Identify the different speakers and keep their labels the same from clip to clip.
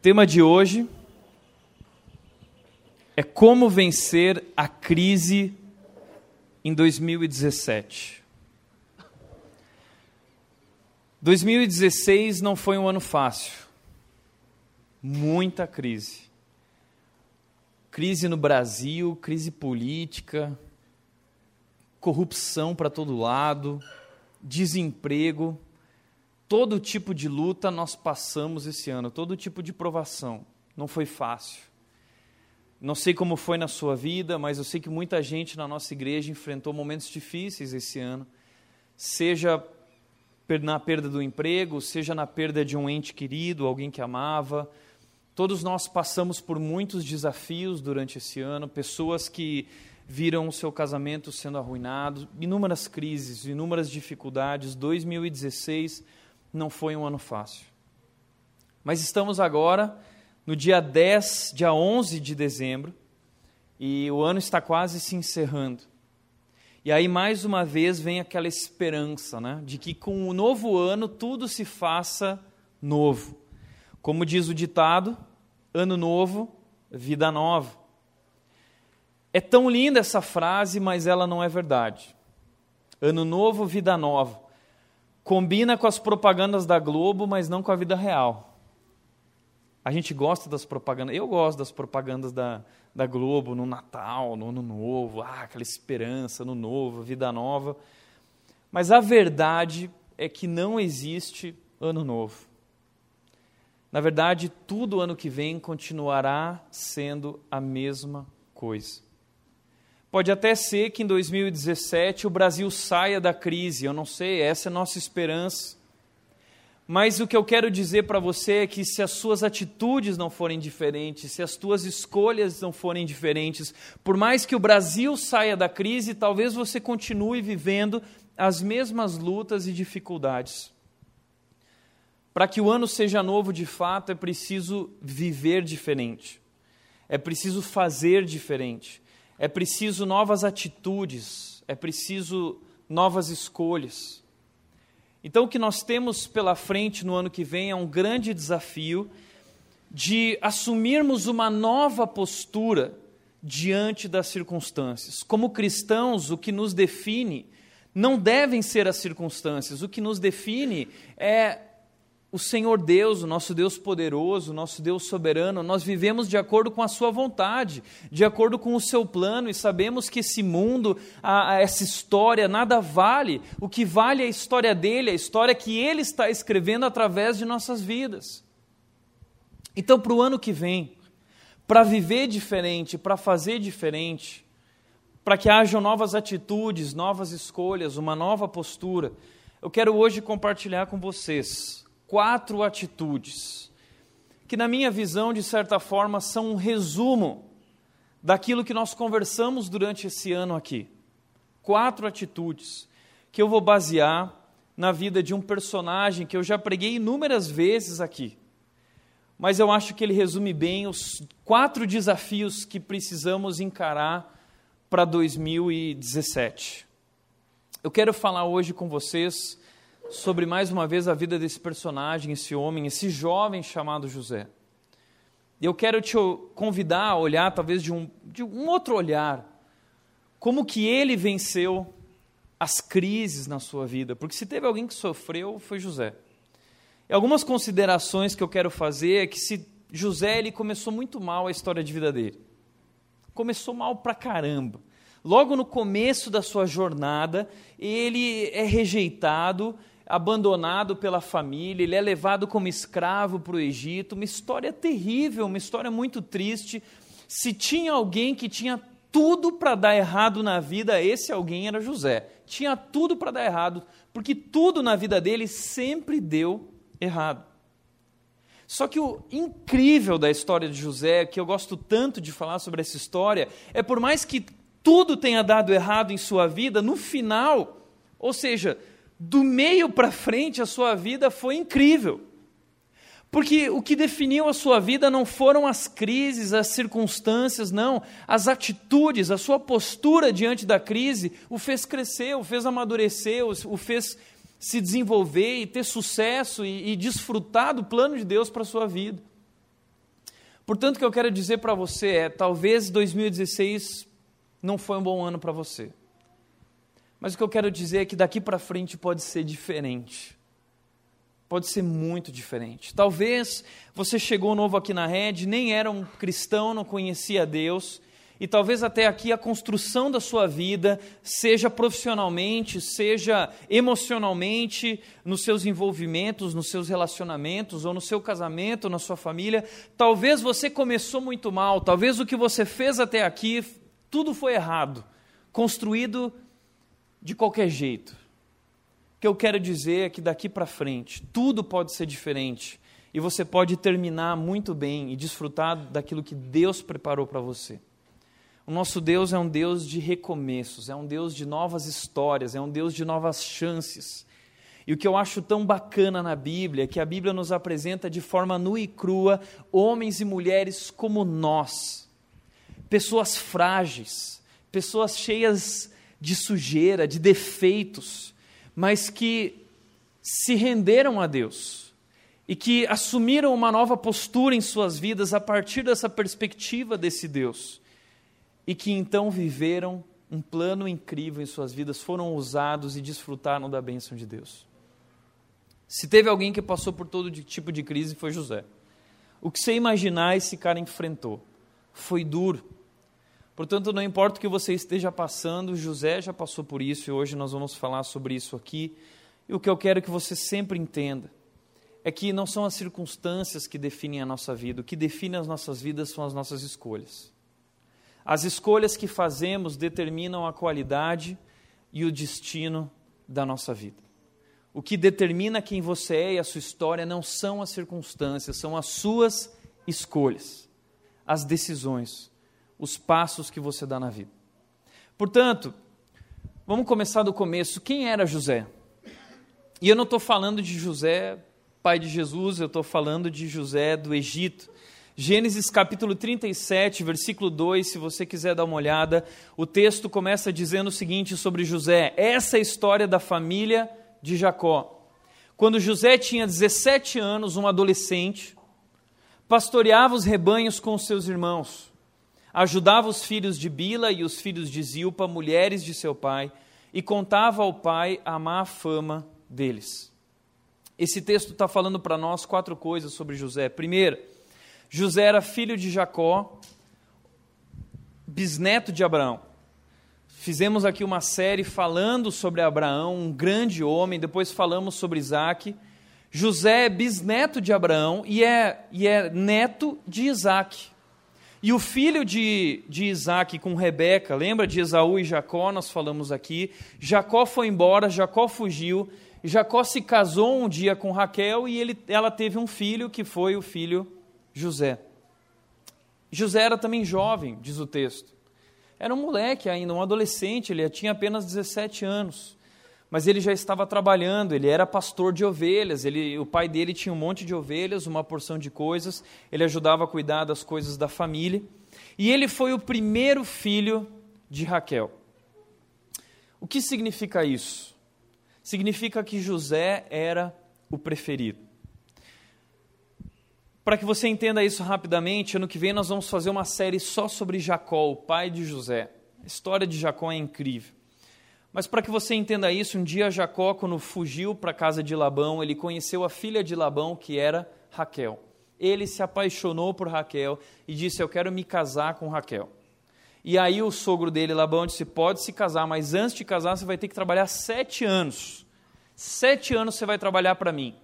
Speaker 1: tema de hoje é como vencer a crise em 2017. 2016 não foi um ano fácil. Muita crise. Crise no Brasil, crise política, corrupção para todo lado, desemprego, todo tipo de luta nós passamos esse ano, todo tipo de provação. Não foi fácil. Não sei como foi na sua vida, mas eu sei que muita gente na nossa igreja enfrentou momentos difíceis esse ano, seja na perda do emprego, seja na perda de um ente querido, alguém que amava. Todos nós passamos por muitos desafios durante esse ano, pessoas que viram o seu casamento sendo arruinado, inúmeras crises, inúmeras dificuldades. 2016 não foi um ano fácil. Mas estamos agora no dia 10, dia 11 de dezembro, e o ano está quase se encerrando. E aí, mais uma vez, vem aquela esperança né, de que com o novo ano tudo se faça novo. Como diz o ditado, ano novo, vida nova. É tão linda essa frase, mas ela não é verdade. Ano novo, vida nova. Combina com as propagandas da Globo, mas não com a vida real. A gente gosta das propagandas, eu gosto das propagandas da, da Globo no Natal, no Ano Novo, ah, aquela esperança no novo, vida nova. Mas a verdade é que não existe Ano Novo. Na verdade, tudo ano que vem continuará sendo a mesma coisa. Pode até ser que em 2017 o Brasil saia da crise, eu não sei, essa é a nossa esperança. Mas o que eu quero dizer para você é que se as suas atitudes não forem diferentes, se as tuas escolhas não forem diferentes, por mais que o Brasil saia da crise, talvez você continue vivendo as mesmas lutas e dificuldades. Para que o ano seja novo de fato, é preciso viver diferente, é preciso fazer diferente, é preciso novas atitudes, é preciso novas escolhas. Então, o que nós temos pela frente no ano que vem é um grande desafio de assumirmos uma nova postura diante das circunstâncias. Como cristãos, o que nos define não devem ser as circunstâncias, o que nos define é o Senhor Deus, o nosso Deus poderoso, o nosso Deus soberano, nós vivemos de acordo com a Sua vontade, de acordo com o seu plano, e sabemos que esse mundo, a, a essa história, nada vale. O que vale é a história dele, a história que ele está escrevendo através de nossas vidas. Então, para o ano que vem, para viver diferente, para fazer diferente, para que hajam novas atitudes, novas escolhas, uma nova postura, eu quero hoje compartilhar com vocês quatro atitudes, que, na minha visão, de certa forma, são um resumo daquilo que nós conversamos durante esse ano aqui. Quatro atitudes que eu vou basear na vida de um personagem que eu já preguei inúmeras vezes aqui. Mas eu acho que ele resume bem os quatro desafios que precisamos encarar para 2017. Eu quero falar hoje com vocês sobre mais uma vez a vida desse personagem, esse homem, esse jovem chamado José. Eu quero te convidar a olhar talvez de um, de um outro olhar, como que ele venceu as crises na sua vida, porque se teve alguém que sofreu, foi José. E algumas considerações que eu quero fazer é que se José ele começou muito mal a história de vida dele. Começou mal pra caramba. Logo no começo da sua jornada, ele é rejeitado, abandonado pela família, ele é levado como escravo para o Egito. Uma história terrível, uma história muito triste. Se tinha alguém que tinha tudo para dar errado na vida, esse alguém era José. Tinha tudo para dar errado, porque tudo na vida dele sempre deu errado. Só que o incrível da história de José, que eu gosto tanto de falar sobre essa história, é por mais que tudo tenha dado errado em sua vida, no final, ou seja, do meio para frente, a sua vida foi incrível. Porque o que definiu a sua vida não foram as crises, as circunstâncias, não. As atitudes, a sua postura diante da crise o fez crescer, o fez amadurecer, o fez se desenvolver e ter sucesso e, e desfrutar do plano de Deus para a sua vida. Portanto, o que eu quero dizer para você é: talvez 2016 não foi um bom ano para você. Mas o que eu quero dizer é que daqui para frente pode ser diferente. Pode ser muito diferente. Talvez você chegou novo aqui na rede, nem era um cristão, não conhecia Deus, e talvez até aqui a construção da sua vida, seja profissionalmente, seja emocionalmente, nos seus envolvimentos, nos seus relacionamentos, ou no seu casamento, na sua família, talvez você começou muito mal, talvez o que você fez até aqui, tudo foi errado, construído de qualquer jeito. O que eu quero dizer é que daqui para frente, tudo pode ser diferente, e você pode terminar muito bem e desfrutar daquilo que Deus preparou para você. O nosso Deus é um Deus de recomeços, é um Deus de novas histórias, é um Deus de novas chances. E o que eu acho tão bacana na Bíblia é que a Bíblia nos apresenta de forma nua e crua homens e mulheres como nós, pessoas frágeis, pessoas cheias de sujeira, de defeitos, mas que se renderam a Deus e que assumiram uma nova postura em suas vidas a partir dessa perspectiva desse Deus e que então viveram um plano incrível em suas vidas, foram usados e desfrutaram da bênção de Deus. Se teve alguém que passou por todo tipo de crise, foi José. O que você imaginar, esse cara enfrentou. Foi duro. Portanto, não importa o que você esteja passando, José já passou por isso e hoje nós vamos falar sobre isso aqui. E o que eu quero que você sempre entenda é que não são as circunstâncias que definem a nossa vida, o que define as nossas vidas são as nossas escolhas. As escolhas que fazemos determinam a qualidade e o destino da nossa vida. O que determina quem você é e a sua história não são as circunstâncias, são as suas escolhas, as decisões, os passos que você dá na vida. Portanto, vamos começar do começo. Quem era José? E eu não estou falando de José, pai de Jesus, eu estou falando de José do Egito. Gênesis capítulo 37, versículo 2, se você quiser dar uma olhada, o texto começa dizendo o seguinte sobre José: essa é a história da família de Jacó. Quando José tinha 17 anos, um adolescente, pastoreava os rebanhos com seus irmãos, ajudava os filhos de Bila e os filhos de Zilpa, mulheres de seu pai, e contava ao pai a má fama deles. Esse texto está falando para nós quatro coisas sobre José. Primeiro, José era filho de Jacó, bisneto de Abraão. Fizemos aqui uma série falando sobre Abraão, um grande homem, depois falamos sobre Isaac. José é bisneto de Abraão e é, e é neto de Isaac. E o filho de, de Isaac com Rebeca, lembra de Esaú e Jacó? Nós falamos aqui. Jacó foi embora, Jacó fugiu. Jacó se casou um dia com Raquel e ele, ela teve um filho que foi o filho José. José era também jovem, diz o texto. Era um moleque ainda, um adolescente, ele tinha apenas 17 anos. Mas ele já estava trabalhando, ele era pastor de ovelhas, ele, o pai dele tinha um monte de ovelhas, uma porção de coisas, ele ajudava a cuidar das coisas da família. E ele foi o primeiro filho de Raquel. O que significa isso? Significa que José era o preferido. Para que você entenda isso rapidamente, ano que vem nós vamos fazer uma série só sobre Jacó, o pai de José. A história de Jacó é incrível. Mas para que você entenda isso, um dia Jacó, quando fugiu para a casa de Labão, ele conheceu a filha de Labão, que era Raquel. Ele se apaixonou por Raquel e disse: Eu quero me casar com Raquel. E aí o sogro dele, Labão, disse: Pode se casar, mas antes de casar você vai ter que trabalhar sete anos. Sete anos você vai trabalhar para mim.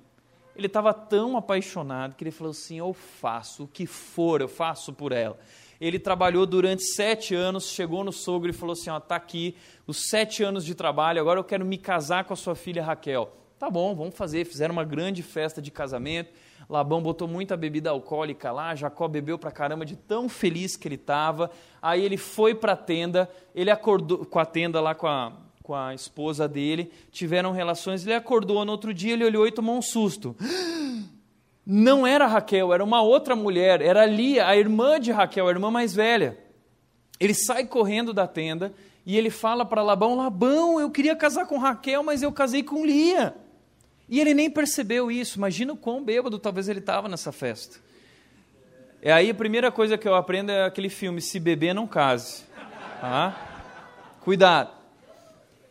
Speaker 1: Ele estava tão apaixonado que ele falou assim: Eu faço o que for, eu faço por ela. Ele trabalhou durante sete anos, chegou no sogro e falou assim: Ó, tá aqui os sete anos de trabalho, agora eu quero me casar com a sua filha Raquel. Tá bom, vamos fazer. Fizeram uma grande festa de casamento. Labão botou muita bebida alcoólica lá, Jacó bebeu pra caramba de tão feliz que ele estava. Aí ele foi para a tenda, ele acordou com a tenda lá com a, com a esposa dele, tiveram relações, ele acordou no outro dia, ele olhou e tomou um susto. Não era Raquel, era uma outra mulher, era Lia, a irmã de Raquel, a irmã mais velha. Ele sai correndo da tenda e ele fala para Labão: Labão, eu queria casar com Raquel, mas eu casei com Lia. E ele nem percebeu isso. Imagina o quão bêbado talvez ele estava nessa festa. É aí a primeira coisa que eu aprendo é aquele filme Se Beber Não Case. Tá? Cuidado.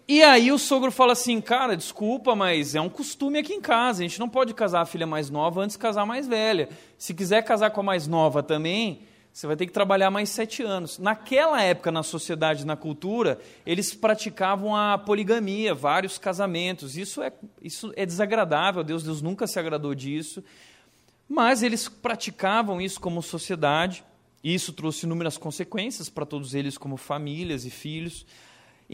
Speaker 1: E aí o sogro fala assim, cara, desculpa, mas é um costume aqui em casa. A gente não pode casar a filha mais nova antes de casar a mais velha. Se quiser casar com a mais nova também, você vai ter que trabalhar mais sete anos. Naquela época, na sociedade, na cultura, eles praticavam a poligamia, vários casamentos. Isso é, isso é desagradável, Deus, Deus nunca se agradou disso. Mas eles praticavam isso como sociedade, e isso trouxe inúmeras consequências para todos eles, como famílias e filhos.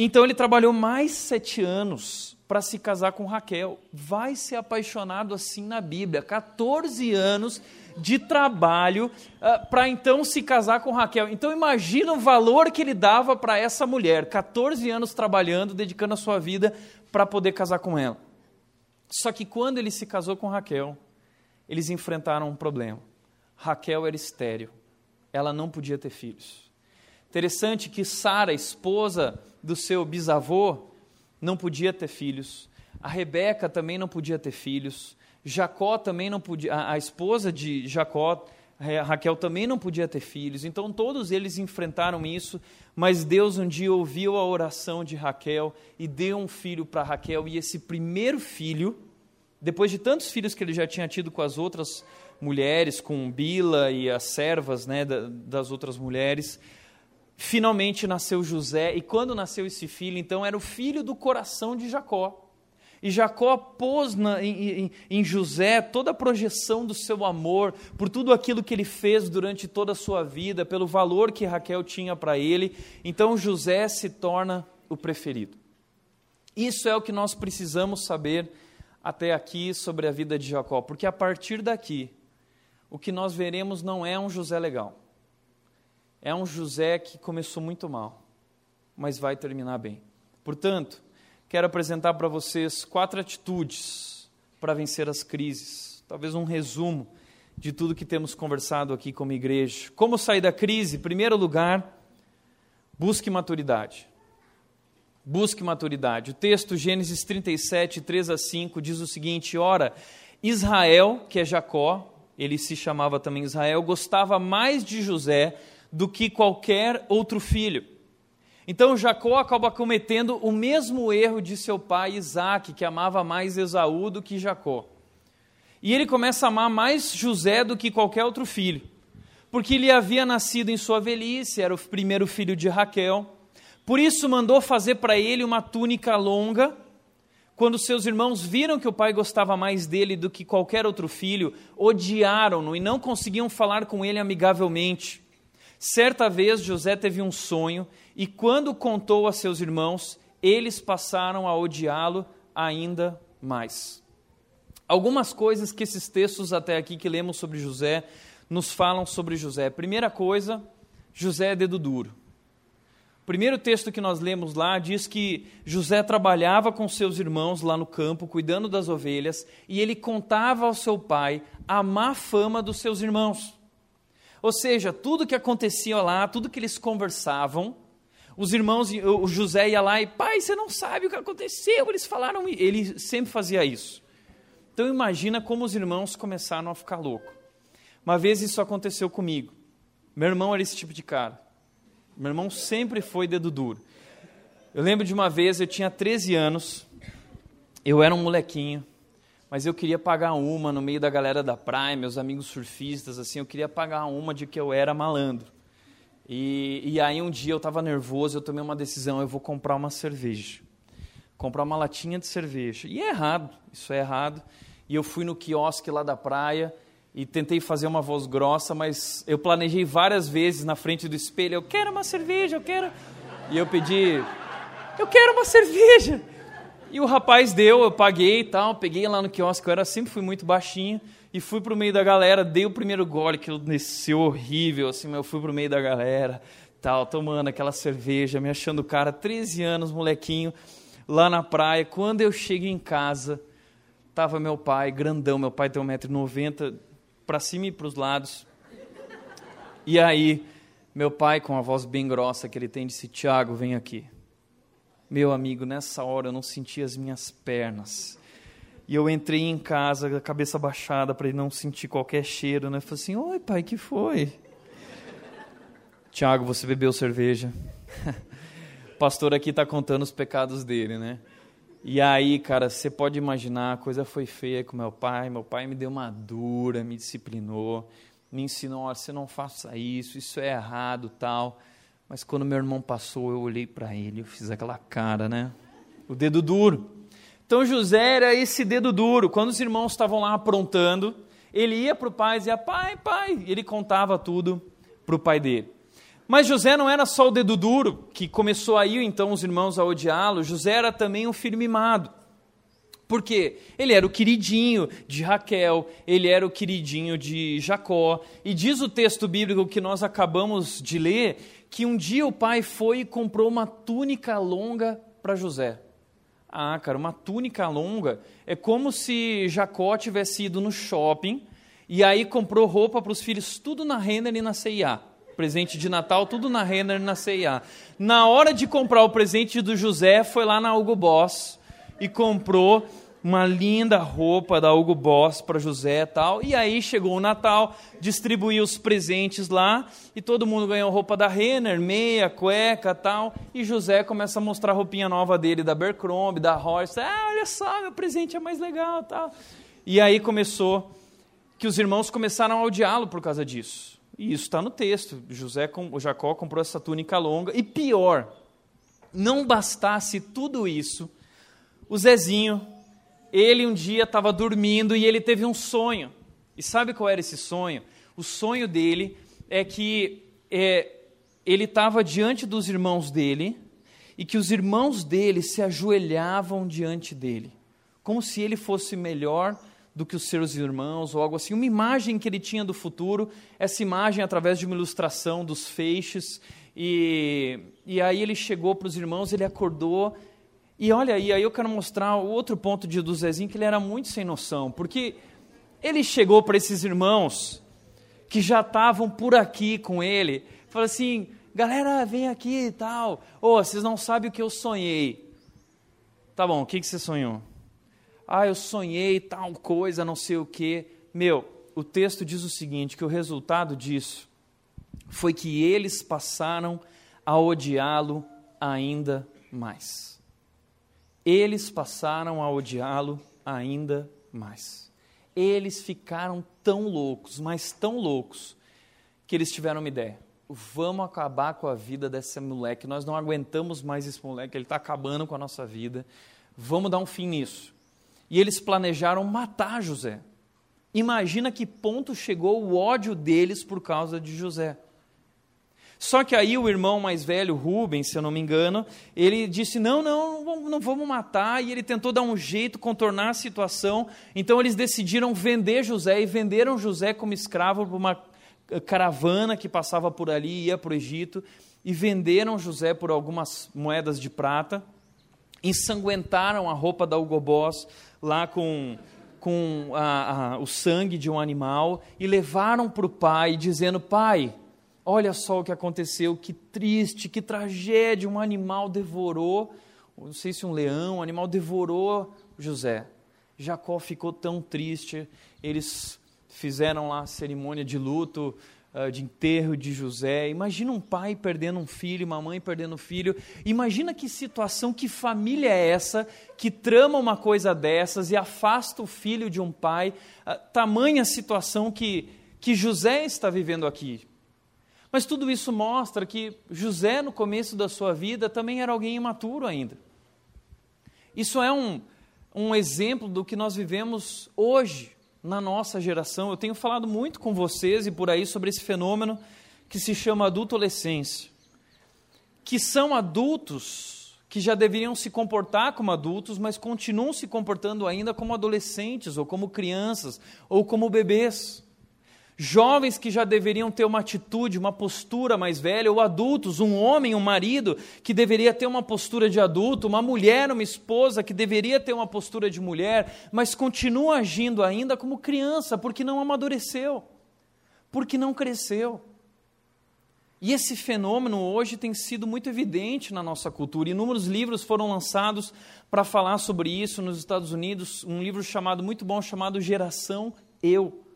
Speaker 1: Então ele trabalhou mais sete anos para se casar com Raquel. Vai ser apaixonado assim na Bíblia. 14 anos de trabalho uh, ah, para então se casar com Raquel. Então imagina o valor que ele dava para essa mulher. 14 anos trabalhando, dedicando a sua vida para poder casar com ela. Só que quando ele se casou com Raquel, eles enfrentaram um problema. Raquel era estéril. Ela não podia ter filhos. Interessante que Sara, esposa do seu bisavô, não podia ter filhos. A Rebeca também não podia ter filhos. Jacó também não podia, a, a esposa de Jacó, Raquel também não podia ter filhos. Então todos eles enfrentaram isso, mas Deus um dia ouviu a oração de Raquel e deu um filho para Raquel e esse primeiro filho, depois de tantos filhos que ele já tinha tido com as outras mulheres, com Bila e as servas, né, das outras mulheres, finalmente nasceu José, e quando nasceu esse filho, então era o filho do coração de Jacó. E Jacó pôs na, em, em, José toda a projeção do seu amor, por tudo aquilo que ele fez durante toda a sua vida, pelo valor que Raquel tinha para ele. Então José se torna o preferido. Isso é o que nós precisamos saber até aqui sobre a vida de Jacó, porque a partir daqui, o que nós veremos não é um José legal. É um José que começou muito mal, mas vai terminar bem. Portanto, quero apresentar para vocês quatro atitudes para vencer as crises. Talvez um resumo de tudo que temos conversado aqui como igreja. Como sair da crise? Em primeiro lugar, busque maturidade. Busque maturidade. O texto Gênesis 37, 3 a 5 diz o seguinte: Ora, Israel, que é Jacó, ele se chamava também Israel, gostava mais de José do que qualquer outro filho. Então Jacó acaba cometendo o mesmo erro de seu pai Isaac, que amava mais Esaú do que Jacó. E ele começa a amar mais José do que qualquer outro filho, porque ele havia nascido em sua velhice, era o primeiro filho de Raquel. Por isso mandou fazer para ele uma túnica longa. Quando seus irmãos viram que o pai gostava mais dele do que qualquer outro filho, odiaram-no e não conseguiam falar com ele amigavelmente. Certa vez José teve um sonho e, quando contou a seus irmãos, eles passaram a odiá-lo ainda mais. Algumas coisas que esses textos até aqui que lemos sobre José nos falam sobre José. Primeira coisa, José é dedo duro. O primeiro texto que nós lemos lá diz que José trabalhava com seus irmãos lá no campo, cuidando das ovelhas, e ele contava ao seu pai a má fama dos seus irmãos. Ou seja, tudo que acontecia lá, tudo que eles conversavam, os irmãos, o José ia lá e, pai, você não sabe o que aconteceu, eles falaram, ele sempre fazia isso. Então imagina como os irmãos começaram a ficar loucos. Uma vez isso aconteceu comigo. Meu irmão era esse tipo de cara. Meu irmão sempre foi dedo duro. Eu lembro de uma vez, eu tinha 13 anos, eu era um molequinho, mas eu queria pagar uma no meio da galera da praia, meus amigos surfistas, assim, eu queria pagar uma de que eu era malandro. E, e aí um dia eu estava nervoso, eu tomei uma decisão, eu vou comprar uma cerveja. Comprar uma latinha de cerveja. E é errado, isso é errado. E eu fui no quiosque lá da praia e tentei fazer uma voz grossa, mas eu planejei várias vezes na frente do espelho, eu quero uma cerveja, eu quero... E eu pedi, eu quero uma cerveja. E o rapaz deu, eu paguei e tal, peguei lá no quiosque, eu era, sempre fui muito baixinho, e fui pro meio da galera, dei o primeiro gole, que desceu horrível, assim, eu fui pro meio da galera, tal, tomando aquela cerveja, me achando cara, 13 anos, molequinho, lá na praia. Quando eu chego em casa, tava meu pai, grandão, meu pai tem 1,90m, para cima e para os lados. E aí, meu pai, com a voz bem grossa que ele tem, disse: Tiago, vem aqui. Meu amigo, nessa hora eu não sentia as minhas pernas. E eu entrei em casa, a cabeça baixada, para ele não sentir qualquer cheiro, né? Falei assim: Oi, pai, que foi? Tiago, você bebeu cerveja? o pastor aqui está contando os pecados dele, né? E aí, cara, você pode imaginar, a coisa foi feia com meu pai. Meu pai me deu uma dura, me disciplinou, me ensinou: olha, você não faça isso, isso é errado, tal. Mas quando meu irmão passou, eu olhei para ele, eu fiz aquela cara, né? O dedo duro. Então José era esse dedo duro. Quando os irmãos estavam lá aprontando, ele ia para o pai e dizia: Pai, pai. E ele contava tudo para o pai dele. Mas José não era só o dedo duro, que começou aí então os irmãos a odiá-lo. José era também um filho mimado. Por quê? Ele era o queridinho de Raquel, ele era o queridinho de Jacó. E diz o texto bíblico que nós acabamos de ler que um dia o pai foi e comprou uma túnica longa para José. Ah, cara, uma túnica longa é como se Jacó tivesse ido no shopping e aí comprou roupa para os filhos, tudo na Renner e na CIA. Presente de Natal, tudo na Renner e na CIA. Na hora de comprar o presente do José, foi lá na Hugo Boss e comprou uma linda roupa da Hugo Boss para José e tal. E aí chegou o Natal, distribuiu os presentes lá e todo mundo ganhou roupa da Renner, meia, cueca tal. E José começa a mostrar a roupinha nova dele da Abercrombie, da Horse. Ah, olha só, meu presente é mais legal tal. E aí começou que os irmãos começaram a odiá-lo por causa disso. E isso está no texto. José, o Jacó comprou essa túnica longa. E pior, não bastasse tudo isso, o Zezinho ele um dia estava dormindo e ele teve um sonho. E sabe qual era esse sonho? O sonho dele é que é, ele estava diante dos irmãos dele e que os irmãos dele se ajoelhavam diante dele, como se ele fosse melhor do que os seus irmãos ou algo assim. Uma imagem que ele tinha do futuro, essa imagem através de uma ilustração dos feixes. E, e aí ele chegou para os irmãos, ele acordou e olha aí, aí eu quero mostrar o outro ponto de, do Zezinho, que ele era muito sem noção, porque ele chegou para esses irmãos que já estavam por aqui com ele, falou assim, galera, vem aqui e tal, ô, oh, vocês não sabem o que eu sonhei. Tá bom, o que, que você sonhou? Ah, eu sonhei tal coisa, não sei o que. Meu, o texto diz o seguinte, que o resultado disso foi que eles passaram a odiá-lo ainda mais eles passaram a odiá-lo ainda mais. Eles ficaram tão loucos, mas tão loucos, que eles tiveram uma ideia. Vamos acabar com a vida desse moleque. Nós não aguentamos mais esse moleque, ele está acabando com a nossa vida. Vamos dar um fim nisso. E eles planejaram matar José. Imagina que ponto chegou o ódio deles por causa de José. Só que aí o irmão mais velho, Rubens, se eu não me engano, ele disse: não, não, não vamos matar. E ele tentou dar um jeito, contornar a situação. Então eles decidiram vender José e venderam José como escravo para uma caravana que passava por ali e ia para o Egito. E venderam José por algumas moedas de prata. Ensanguentaram a roupa da Hugo Boss lá com com a, a, o sangue de um animal e levaram para o pai, dizendo: Pai, Olha só o que aconteceu, que triste, que tragédia. Um animal devorou, não sei se um leão, um animal devorou José. Jacó ficou tão triste, eles fizeram lá a cerimônia de luto, uh, de enterro de José. Imagina um pai perdendo um filho, uma mãe perdendo um filho. Imagina que situação, que família é essa que trama uma coisa dessas e afasta o filho de um pai. Uh, tamanha situação que, que José está vivendo aqui. Mas tudo isso mostra que José, no começo da sua vida, também era alguém imaturo ainda. Isso é um, um exemplo do que nós vivemos hoje, na nossa geração. Eu tenho falado muito com vocês e por aí sobre esse fenômeno que se chama adultolescência. Que são adultos que já deveriam se comportar como adultos, mas continuam se comportando ainda como adolescentes, ou como crianças, ou como bebês jovens que já deveriam ter uma atitude, uma postura mais velha, ou adultos, um homem, um marido que deveria ter uma postura de adulto, uma mulher, uma esposa que deveria ter uma postura de mulher, mas continua agindo ainda como criança, porque não amadureceu, porque não cresceu. E esse fenômeno hoje tem sido muito evidente na nossa cultura. Inúmeros livros foram lançados para falar sobre isso nos Estados Unidos. Um livro chamado muito bom chamado Geração Eu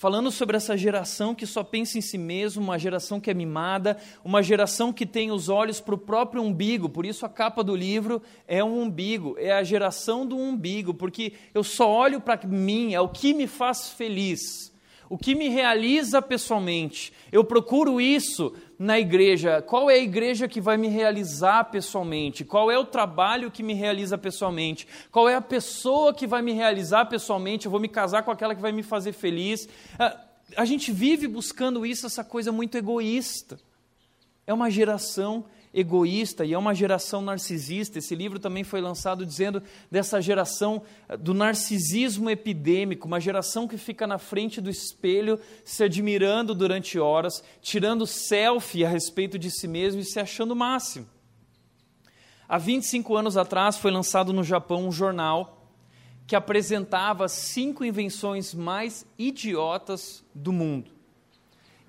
Speaker 1: falando sobre essa geração que só pensa em si mesmo, uma geração que é mimada, uma geração que tem os olhos para o próprio umbigo, por isso a capa do livro é um umbigo, é a geração do umbigo, porque eu só olho para mim, é o que me faz feliz o que me realiza pessoalmente. Eu procuro isso na igreja. Qual é a igreja que vai me realizar pessoalmente? Qual é o trabalho que me realiza pessoalmente? Qual é a pessoa que vai me realizar pessoalmente? Eu vou me casar com aquela que vai me fazer feliz. Ah, a gente vive buscando isso, essa coisa muito egoísta. É uma geração egoísta e é uma geração narcisista. Esse livro também foi lançado dizendo dessa geração eh, do narcisismo epidêmico, uma geração que fica na frente do espelho se admirando durante horas, tirando selfie a respeito de si mesmo e se achando o máximo. Há 25 anos atrás foi lançado no Japão um jornal que apresentava cinco invenções mais idiotas do mundo.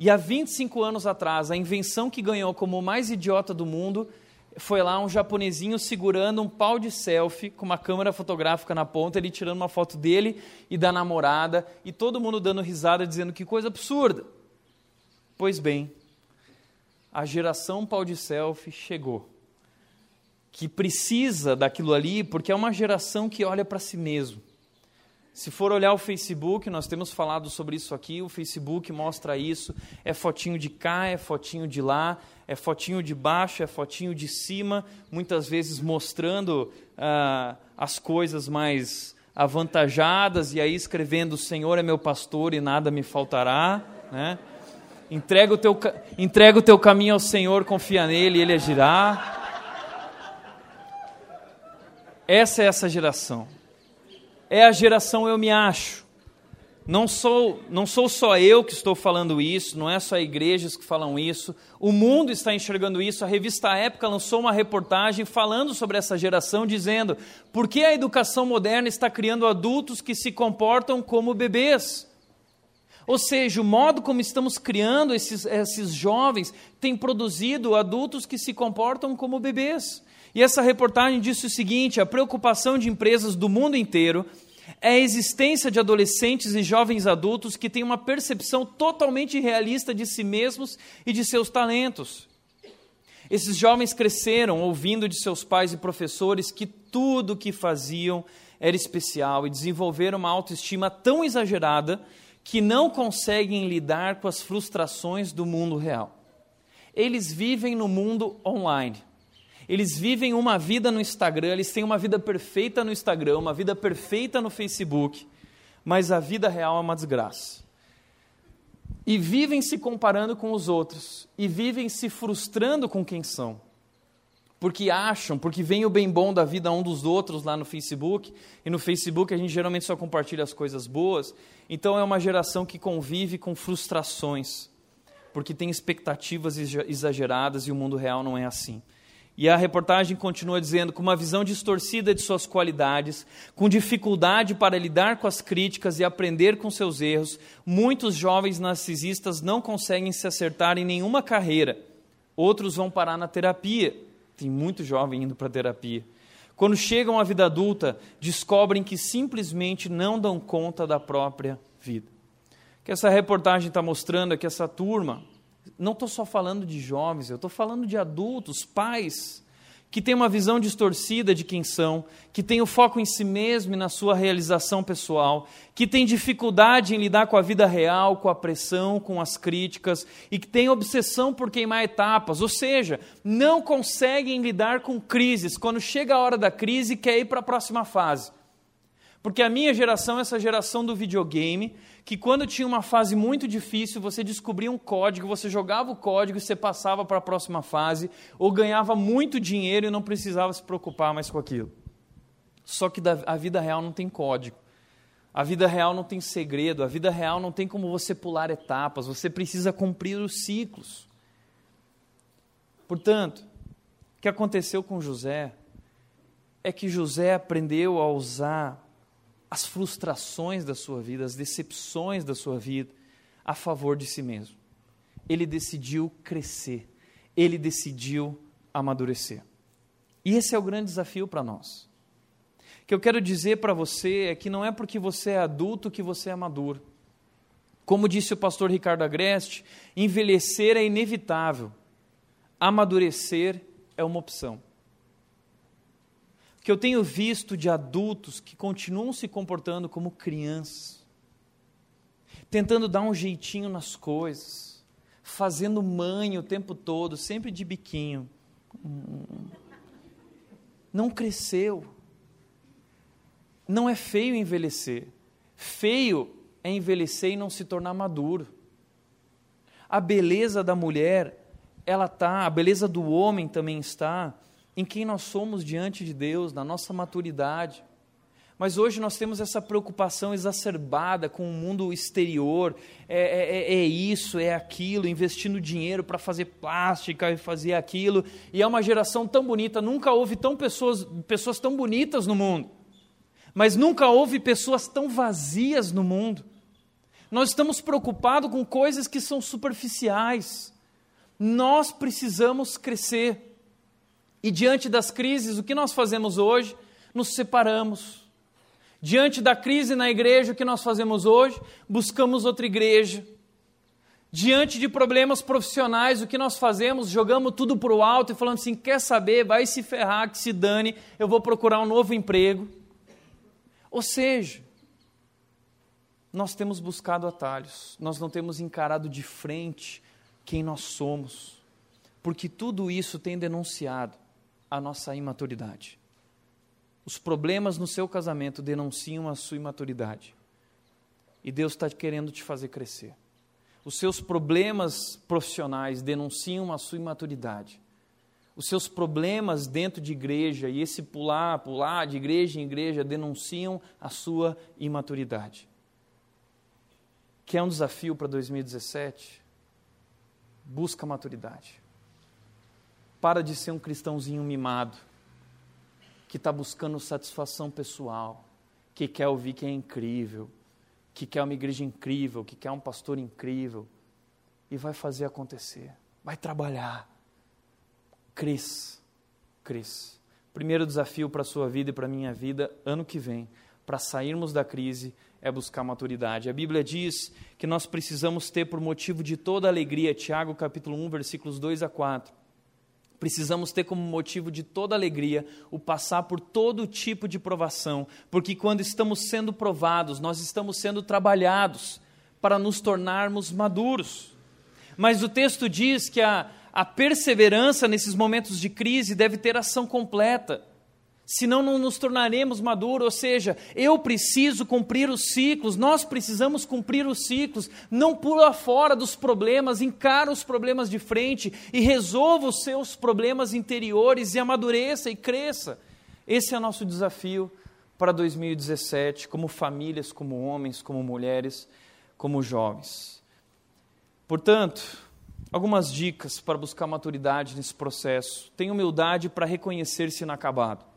Speaker 1: E há 25 anos atrás, a invenção que ganhou como o mais idiota do mundo foi lá um japonesinho segurando um pau de selfie com uma câmera fotográfica na ponta, ele tirando uma foto dele e da namorada, e todo mundo dando risada, dizendo que coisa absurda. Pois bem, a geração pau de selfie chegou, que precisa daquilo ali, porque é uma geração que olha para si mesmo. Se for olhar o Facebook, nós temos falado sobre isso aqui, o Facebook mostra isso, é fotinho de cá, é fotinho de lá, é fotinho de baixo, é fotinho de cima, muitas vezes mostrando ah, as coisas mais avantajadas, e aí escrevendo, Senhor é meu pastor e nada me faltará, né? Entrega o teu, entrega o teu caminho ao Senhor, confia nele, ele agirá. Essa é essa geração é a geração eu me acho. Não sou, não sou só eu que estou falando isso, não é só igrejas que falam isso. O mundo está enxergando isso. A revista Época lançou uma reportagem falando sobre essa geração, dizendo por que a educação moderna está criando adultos que se comportam como bebês. Ou seja, o modo como estamos criando esses, esses jovens tem produzido adultos que se comportam como bebês. E essa reportagem disse o seguinte: a preocupação de empresas do mundo inteiro é a existência de adolescentes e jovens adultos que têm uma percepção totalmente irrealista de si mesmos e de seus talentos. Esses jovens cresceram ouvindo de seus pais e professores que tudo o que faziam era especial e desenvolveram uma autoestima tão exagerada que não conseguem lidar com as frustrações do mundo real. Eles vivem no mundo online eles vivem uma vida no Instagram, eles têm uma vida perfeita no Instagram, uma vida perfeita no Facebook, mas a vida real é uma desgraça. E vivem se comparando com os outros, e vivem se frustrando com quem são. Porque acham, porque vem o bem bom da vida um dos outros lá no Facebook, e no Facebook a gente geralmente só compartilha as coisas boas, então é uma geração que convive com frustrações, porque tem expectativas exageradas e o mundo real não é assim. E a reportagem continua dizendo: com uma visão distorcida de suas qualidades, com dificuldade para lidar com as críticas e aprender com seus erros, muitos jovens narcisistas não conseguem se acertar em nenhuma carreira. Outros vão parar na terapia. Tem muito jovem indo para terapia. Quando chegam à vida adulta, descobrem que simplesmente não dão conta da própria vida. O que essa reportagem está mostrando é que essa turma, não estou só falando de jovens, eu estou falando de adultos, pais, que têm uma visão distorcida de quem são, que têm o foco em si mesmo e na sua realização pessoal, que têm dificuldade em lidar com a vida real, com a pressão, com as críticas, e que têm obsessão por queimar etapas, ou seja, não conseguem lidar com crises. Quando chega a hora da crise, quer ir para a próxima fase. Porque a minha geração é essa geração do videogame, que quando tinha uma fase muito difícil, você descobria um código, você jogava o código e você passava para a próxima fase, ou ganhava muito dinheiro e não precisava se preocupar mais com aquilo. Só que a vida real não tem código. A vida real não tem segredo, a vida real não tem como você pular etapas, você precisa cumprir os ciclos. Portanto, o que aconteceu com José é que José aprendeu a usar as frustrações da sua vida, as decepções da sua vida a favor de si mesmo. ele decidiu crescer, ele decidiu amadurecer. E esse é o grande desafio para nós. O que eu quero dizer para você é que não é porque você é adulto que você é maduro. Como disse o pastor Ricardo Agreste, envelhecer é inevitável, amadurecer é uma opção. Que eu tenho visto de adultos que continuam se comportando como crianças, tentando dar um jeitinho nas coisas, fazendo mãe o tempo todo, sempre de biquinho. Não cresceu. Não é feio envelhecer. Feio é envelhecer e não se tornar maduro. A beleza da mulher, ela tá, a beleza do homem também está em quem nós somos diante de Deus, na nossa maturidade. Mas hoje nós temos essa preocupação exacerbada com o mundo exterior, é, é, é, é isso, é aquilo, investindo dinheiro para fazer plástica e fazer aquilo. E é uma geração tão bonita, nunca houve tão pessoas, pessoas tão bonitas no mundo, mas nunca houve pessoas tão vazias no mundo. Nós estamos preocupados com coisas que são superficiais. Nós precisamos crescer. E diante das crises, o que nós fazemos hoje? Nos separamos Diante da crise na igreja, o que nós fazemos hoje? Buscamos outra igreja. Diante de problemas profissionais, o que nós fazemos? Jogamos tudo para o alto e falando assim: quer saber? Vai se ferrar, que se dane, eu vou procurar um novo emprego. Ou seja, nós temos buscado atalhos, nós não temos encarado de frente quem nós somos, porque tudo isso tem denunciado a nossa imaturidade. Os problemas no seu casamento denunciam a sua imaturidade. E Deus está querendo te fazer crescer. Os seus problemas profissionais denunciam a sua imaturidade. Os seus problemas dentro de igreja e esse pular, pular de igreja em igreja denunciam a sua imaturidade. Que é um desafio para 2017? Busca maturidade. Para de ser um cristãozinho mimado que está buscando satisfação pessoal, que quer ouvir que é incrível, que quer uma igreja incrível, que quer um pastor incrível, e vai fazer acontecer, vai trabalhar. Cresça, cresça. Primeiro desafio para a sua vida e para a minha vida, ano que vem, para sairmos da crise, é buscar maturidade. A Bíblia diz que nós precisamos ter por motivo de toda alegria, Tiago capítulo 1, versículos 2 a 4 Precisamos ter como motivo de toda alegria o passar por todo tipo de provação, porque quando estamos sendo provados, nós estamos sendo trabalhados para nos tornarmos maduros. Mas o texto diz que a, a perseverança nesses momentos de crise deve ter ação completa senão não nos tornaremos maduros. Ou seja, eu preciso cumprir os ciclos, nós precisamos cumprir os ciclos. Não pula fora dos problemas, encara os problemas de frente e resolva os seus problemas interiores e amadureça e cresça. Esse é o nosso desafio para 2017, como famílias, como homens, como mulheres, como jovens. Portanto, algumas dicas para buscar maturidade nesse processo. Tenha humildade para reconhecer-se inacabado.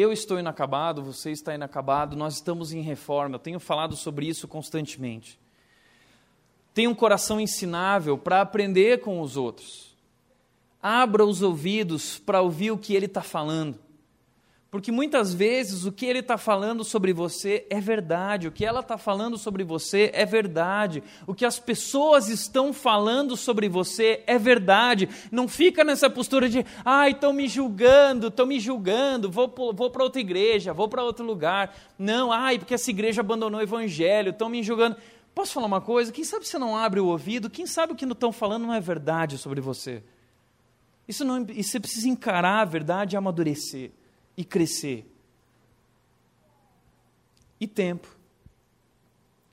Speaker 1: Eu estou inacabado, você está inacabado, nós estamos em reforma. Eu tenho falado sobre isso constantemente. Tenha um coração ensinável para aprender com os outros. Abra os ouvidos para ouvir o que ele está falando. Porque muitas vezes o que ele está falando sobre você é verdade, o que ela está falando sobre você é verdade, o que as pessoas estão falando sobre você é verdade. Não fica nessa postura de, ai, estão me julgando, estão me julgando, vou, vou para outra igreja, vou para outro lugar. Não, ai, porque essa igreja abandonou o evangelho, estão me julgando. Posso falar uma coisa? Quem sabe você não abre o ouvido? Quem sabe o que não estão falando não é verdade sobre você? Isso, não, você precisa encarar a verdade e amadurecer e crescer. E tempo.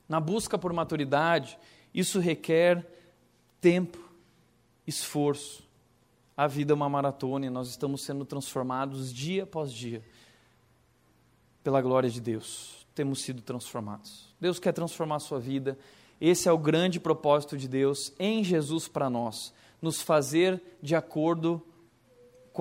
Speaker 1: Na busca por maturidade, isso requer tempo, esforço. A vida é uma maratona e nós estamos sendo transformados dia após dia. Pela glória de Deus, temos sido transformados. Deus quer transformar a sua vida. Esse é o grande propósito de Deus em Jesus para nós, nos fazer de acordo com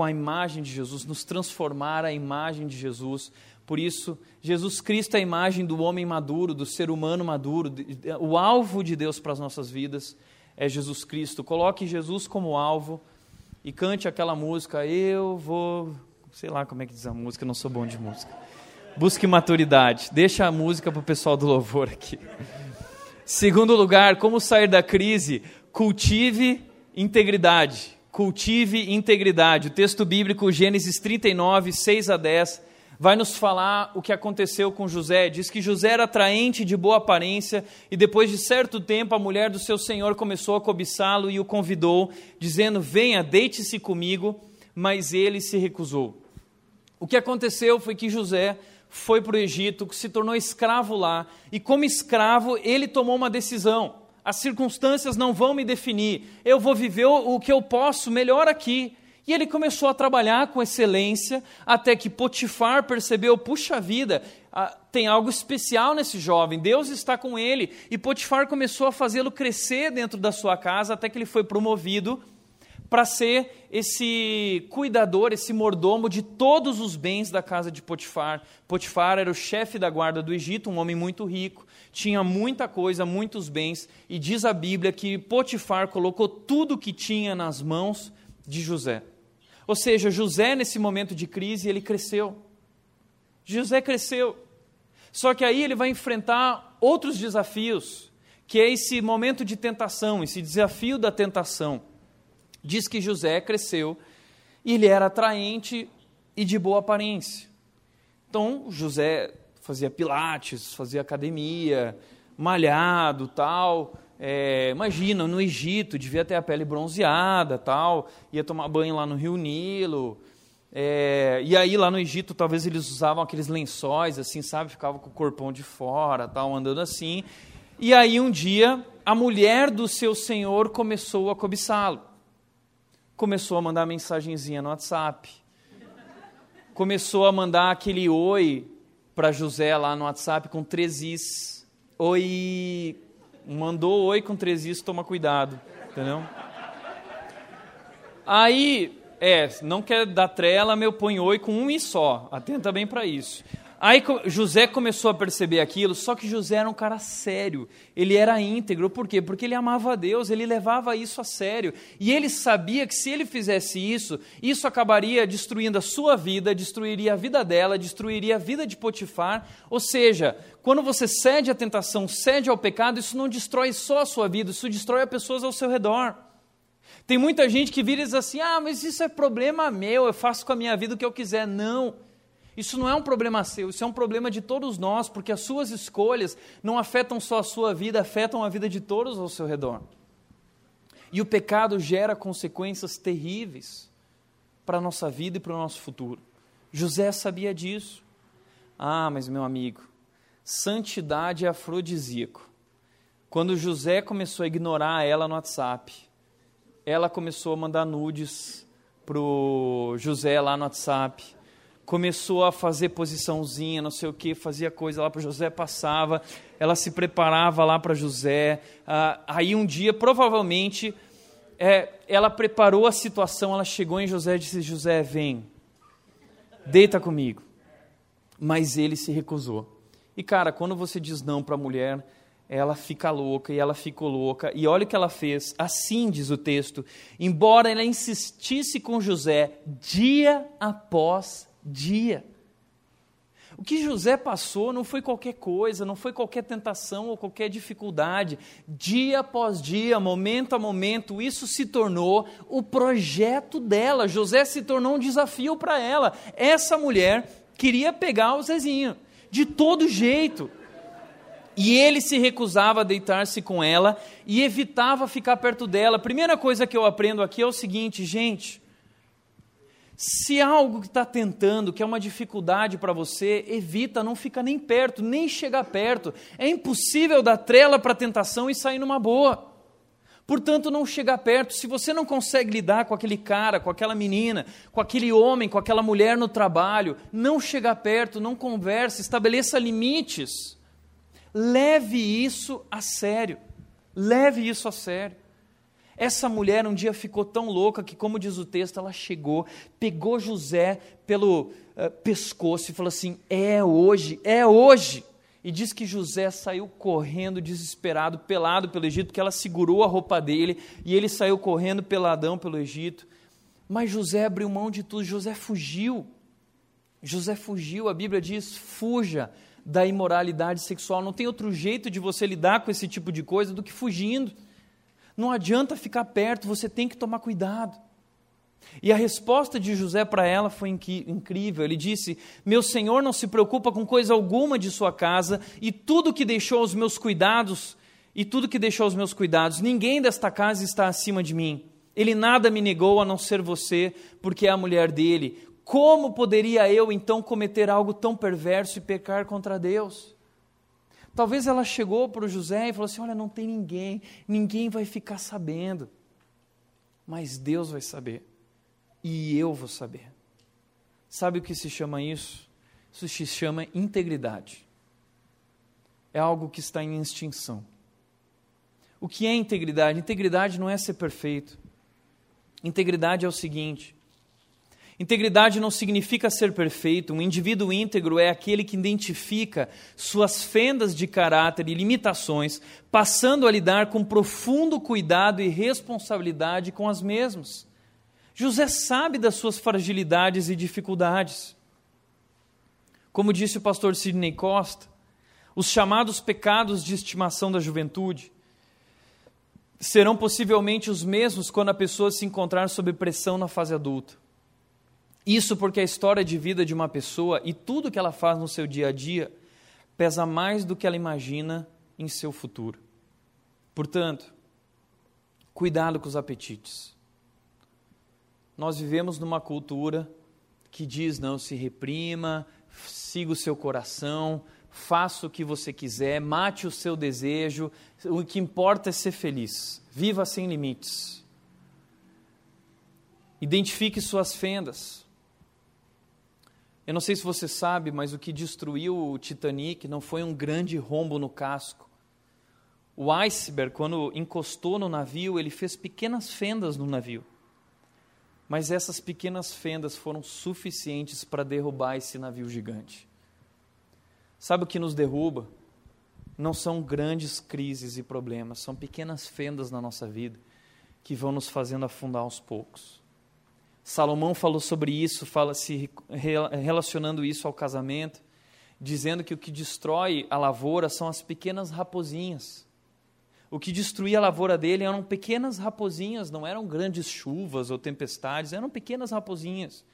Speaker 1: a imagem de Jesus, nos transformar a imagem de Jesus, Por isso, Jesus Cristo é a imagem do homem maduro, do ser humano maduro, o alvo de Deus para as nossas vidas é Jesus Cristo. Coloque Jesus como alvo e cante aquela música. Eu vou. Sei lá como é que diz a música, não sou bom de música. Busque maturidade. Deixa a música para o pessoal do louvor aqui. Segundo lugar, como sair da crise? Cultive integridade. Cultive integridade. O texto bíblico, Gênesis 39, 6 a 10 vai nos falar o que aconteceu com José. Diz que José era atraente de boa aparência e depois de certo tempo a mulher do seu senhor começou a cobiçá-lo e o convidou, dizendo: Venha, deite-se comigo. Mas ele se recusou. O que aconteceu foi que José foi para o Egito, se tornou escravo lá, e como escravo ele tomou uma decisão. As circunstâncias não vão me definir, eu vou viver o que eu posso melhor aqui. E ele começou a trabalhar com excelência, até que Potifar percebeu: puxa vida, tem algo especial nesse jovem, Deus está com ele. E Potifar começou a fazê-lo crescer dentro da sua casa, até que ele foi promovido para ser esse cuidador, esse mordomo de todos os bens da casa de Potifar. Potifar era o chefe da guarda do Egito, um homem muito rico, tinha muita coisa, muitos bens, e diz a Bíblia que Potifar colocou tudo o que tinha nas mãos de José. Ou seja, José, nesse momento de crise, ele cresceu. José cresceu. Só que aí ele vai enfrentar outros desafios, que é esse momento de tentação, esse desafio da tentação. Diz que José cresceu e ele era atraente e de boa aparência. Então, José fazia pilates, fazia academia, malhado, tal, é, imagina, no Egito, devia ter a pele bronzeada, tal, ia tomar banho lá no Rio Nilo. É, e aí lá no Egito, talvez eles usavam aqueles lençóis, assim, sabe? Ficava com o corpão de fora, tal, andando assim. E aí um dia, a mulher do seu senhor começou a cobiçá-lo. Começou a mandar mensagenzinha no WhatsApp. Começou a mandar aquele oi para José lá no WhatsApp com três is. Oi, mandou oi com três is, toma cuidado, entendeu? Aí, é, não quer dar trela, meu põe oi com um i só, atenta bem para isso. Aí José começou a perceber aquilo, só que José era um cara sério, ele era íntegro, por quê? Porque ele amava a Deus, ele levava isso a sério, e ele sabia que se ele fizesse isso, isso acabaria destruindo a sua vida, destruiria a vida dela, destruiria a vida de Potifar, ou seja, quando você cede à tentação, cede ao pecado, isso não destrói só a sua vida, isso destrói as pessoas ao seu redor. Tem muita gente que vira e diz assim: ah, mas isso é problema meu, eu faço com a minha vida o que eu quiser. Não. Isso não é um problema seu, isso é um problema de todos nós, porque as suas escolhas não afetam só a sua vida, afetam a vida de todos ao seu redor. E o pecado gera consequências terríveis para a nossa vida e para o nosso futuro. José sabia disso. Ah, mas meu amigo, santidade é afrodisíaco. Quando José começou a ignorar ela no WhatsApp, ela começou a mandar nudes para o José lá no WhatsApp começou a fazer posiçãozinha, não sei o que, fazia coisa lá para José, passava, ela se preparava lá para José. Ah, aí um dia, provavelmente, é, ela preparou a situação, ela chegou em José e disse: José, vem, deita comigo. Mas ele se recusou. E cara, quando você diz não para a mulher, ela fica louca e ela ficou louca. E olha o que ela fez. Assim diz o texto: embora ela insistisse com José dia após dia. O que José passou não foi qualquer coisa, não foi qualquer tentação ou qualquer dificuldade. Dia após dia, momento a momento, isso se tornou o projeto dela. José se tornou um desafio para ela. Essa mulher queria pegar o Zezinho, de todo jeito. E ele se recusava a deitar-se com ela e evitava ficar perto dela. A primeira coisa que eu aprendo aqui é o seguinte, gente se há algo que está tentando, que é uma dificuldade para você, evita, não fica nem perto, nem chegar perto. É impossível dar trela para a tentação e sair numa boa. Portanto, não chegar perto. Se você não consegue lidar com aquele cara, com aquela menina, com aquele homem, com aquela mulher no trabalho, não chegar perto, não converse, estabeleça limites. Leve isso a sério. Leve isso a sério. Essa mulher um dia ficou tão louca que, como diz o texto, ela chegou, pegou José pelo uh, pescoço e falou assim: É hoje, é hoje. E diz que José saiu correndo, desesperado, pelado pelo Egito, porque ela segurou a roupa dele e ele saiu correndo peladão pelo Egito. Mas José abriu mão de tudo, José fugiu. José fugiu, a Bíblia diz: fuja da imoralidade sexual. Não tem outro jeito de você lidar com esse tipo de coisa do que fugindo. Não adianta ficar perto, você tem que tomar cuidado. E a resposta de José para ela foi incrível. Ele disse: Meu senhor não se preocupa com coisa alguma de sua casa, e tudo que deixou aos meus cuidados, e tudo que deixou aos meus cuidados, ninguém desta casa está acima de mim. Ele nada me negou a não ser você, porque é a mulher dele. Como poderia eu então cometer algo tão perverso e pecar contra Deus? Talvez ela chegou para o José e falou assim: Olha, não tem ninguém, ninguém vai ficar sabendo, mas Deus vai saber e eu vou saber. Sabe o que se chama isso? Isso se chama integridade. É algo que está em extinção. O que é integridade? Integridade não é ser perfeito. Integridade é o seguinte: Integridade não significa ser perfeito. Um indivíduo íntegro é aquele que identifica suas fendas de caráter e limitações, passando a lidar com profundo cuidado e responsabilidade com as mesmas. José sabe das suas fragilidades e dificuldades. Como disse o pastor Sidney Costa, os chamados pecados de estimação da juventude serão possivelmente os mesmos quando a pessoa se encontrar sob pressão na fase adulta. Isso porque a história de vida de uma pessoa e tudo que ela faz no seu dia a dia pesa mais do que ela imagina em seu futuro. Portanto, cuidado com os apetites. Nós vivemos numa cultura que diz não se reprima, siga o seu coração, faça o que você quiser, mate o seu desejo, o que importa é ser feliz. Viva sem limites. Identifique suas fendas. Eu não sei se você sabe, mas o que destruiu o Titanic não foi um grande rombo no casco. O iceberg, quando encostou no navio, ele fez pequenas fendas no navio. Mas essas pequenas fendas foram suficientes para derrubar esse navio gigante. Sabe o que nos derruba? Não são grandes crises e problemas, são pequenas fendas na nossa vida que vão nos fazendo afundar aos poucos. Salomão falou sobre isso, fala se relacionando isso ao casamento, dizendo que o que destrói a lavoura são as pequenas raposinhas. O que destruía a lavoura dele eram pequenas raposinhas, não eram grandes chuvas ou tempestades, eram pequenas raposinhas.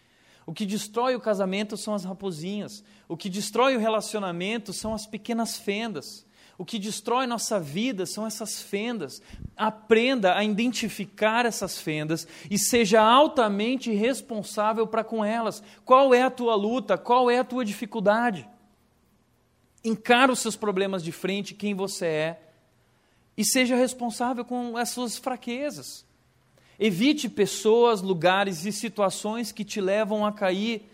Speaker 1: O que destrói o casamento são as raposinhas. O que destrói o relacionamento são as pequenas fendas. O que destrói nossa vida são essas fendas. Aprenda a identificar essas fendas e seja altamente responsável para com elas. Qual é a tua luta? Qual é a tua dificuldade? Encara os seus problemas de frente, quem você é, e seja responsável com as suas fraquezas. Evite pessoas, lugares e situações que te levam a cair.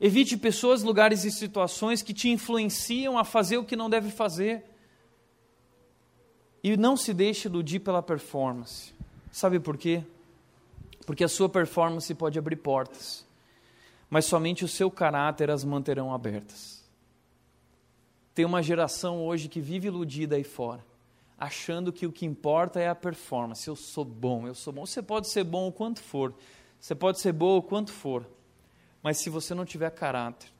Speaker 1: Evite pessoas, lugares e situações que te influenciam a fazer o que não deve fazer. E não se deixe iludir pela performance. Sabe por quê? Porque a sua performance pode abrir portas, mas somente o seu caráter as manterão abertas. Tem uma geração hoje que vive iludida aí fora, achando que o que importa é a performance. Eu sou bom, eu sou bom. Você pode ser bom o quanto for, você pode ser boa o quanto for, mas se você não tiver caráter,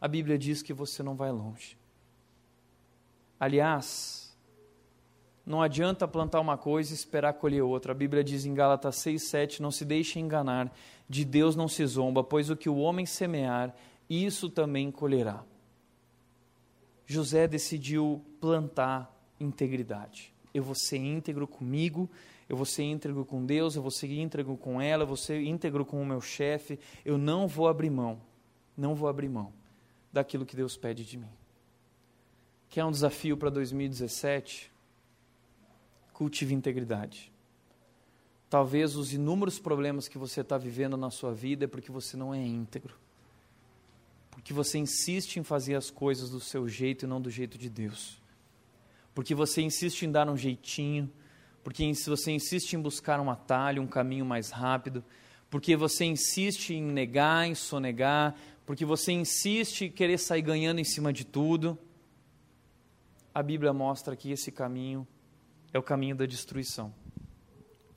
Speaker 1: a Bíblia diz que você não vai longe. Aliás, não adianta plantar uma coisa e esperar colher outra. A Bíblia diz em Gálatas 6,7: Não se deixe enganar, de Deus não se zomba, pois o que o homem semear, isso também colherá. José decidiu plantar integridade. Eu vou ser íntegro comigo, eu vou ser íntegro com Deus, eu vou ser íntegro com ela, eu vou ser íntegro com o meu chefe. Eu não vou abrir mão, não vou abrir mão daquilo que Deus pede de mim. Que é um desafio para 2017 cultive integridade. Talvez os inúmeros problemas que você está vivendo na sua vida é porque você não é íntegro. Porque você insiste em fazer as coisas do seu jeito e não do jeito de Deus. Porque você insiste em dar um jeitinho. porque você insiste em buscar um atalho, um caminho mais rápido, porque você insiste em negar, em sonegar, porque você insiste em querer sair ganhando em cima de tudo, a Bíblia mostra que esse caminho é o caminho da destruição.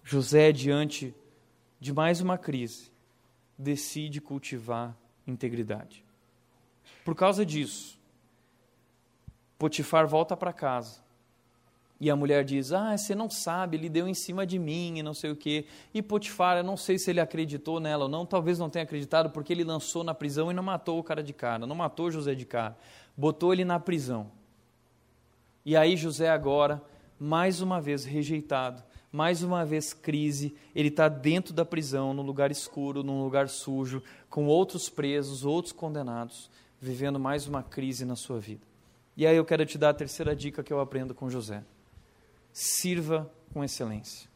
Speaker 1: José, diante de mais uma crise, decide cultivar integridade. Por causa disso, Potifar volta para casa e a mulher diz: Ah, você não sabe, ele deu em cima de mim e não sei o quê. E Potifar, eu não sei se ele acreditou nela ou não, talvez não tenha acreditado, porque ele lançou na prisão e não matou o cara de cara, não matou José de cara, botou ele na prisão. E aí José agora, mais uma vez rejeitado, mais uma vez crise, ele está dentro da prisão, num lugar escuro, num lugar sujo, com outros presos, outros condenados, vivendo mais uma crise na sua vida. E aí eu quero te dar a terceira dica que eu aprendo com José sirva com excelência.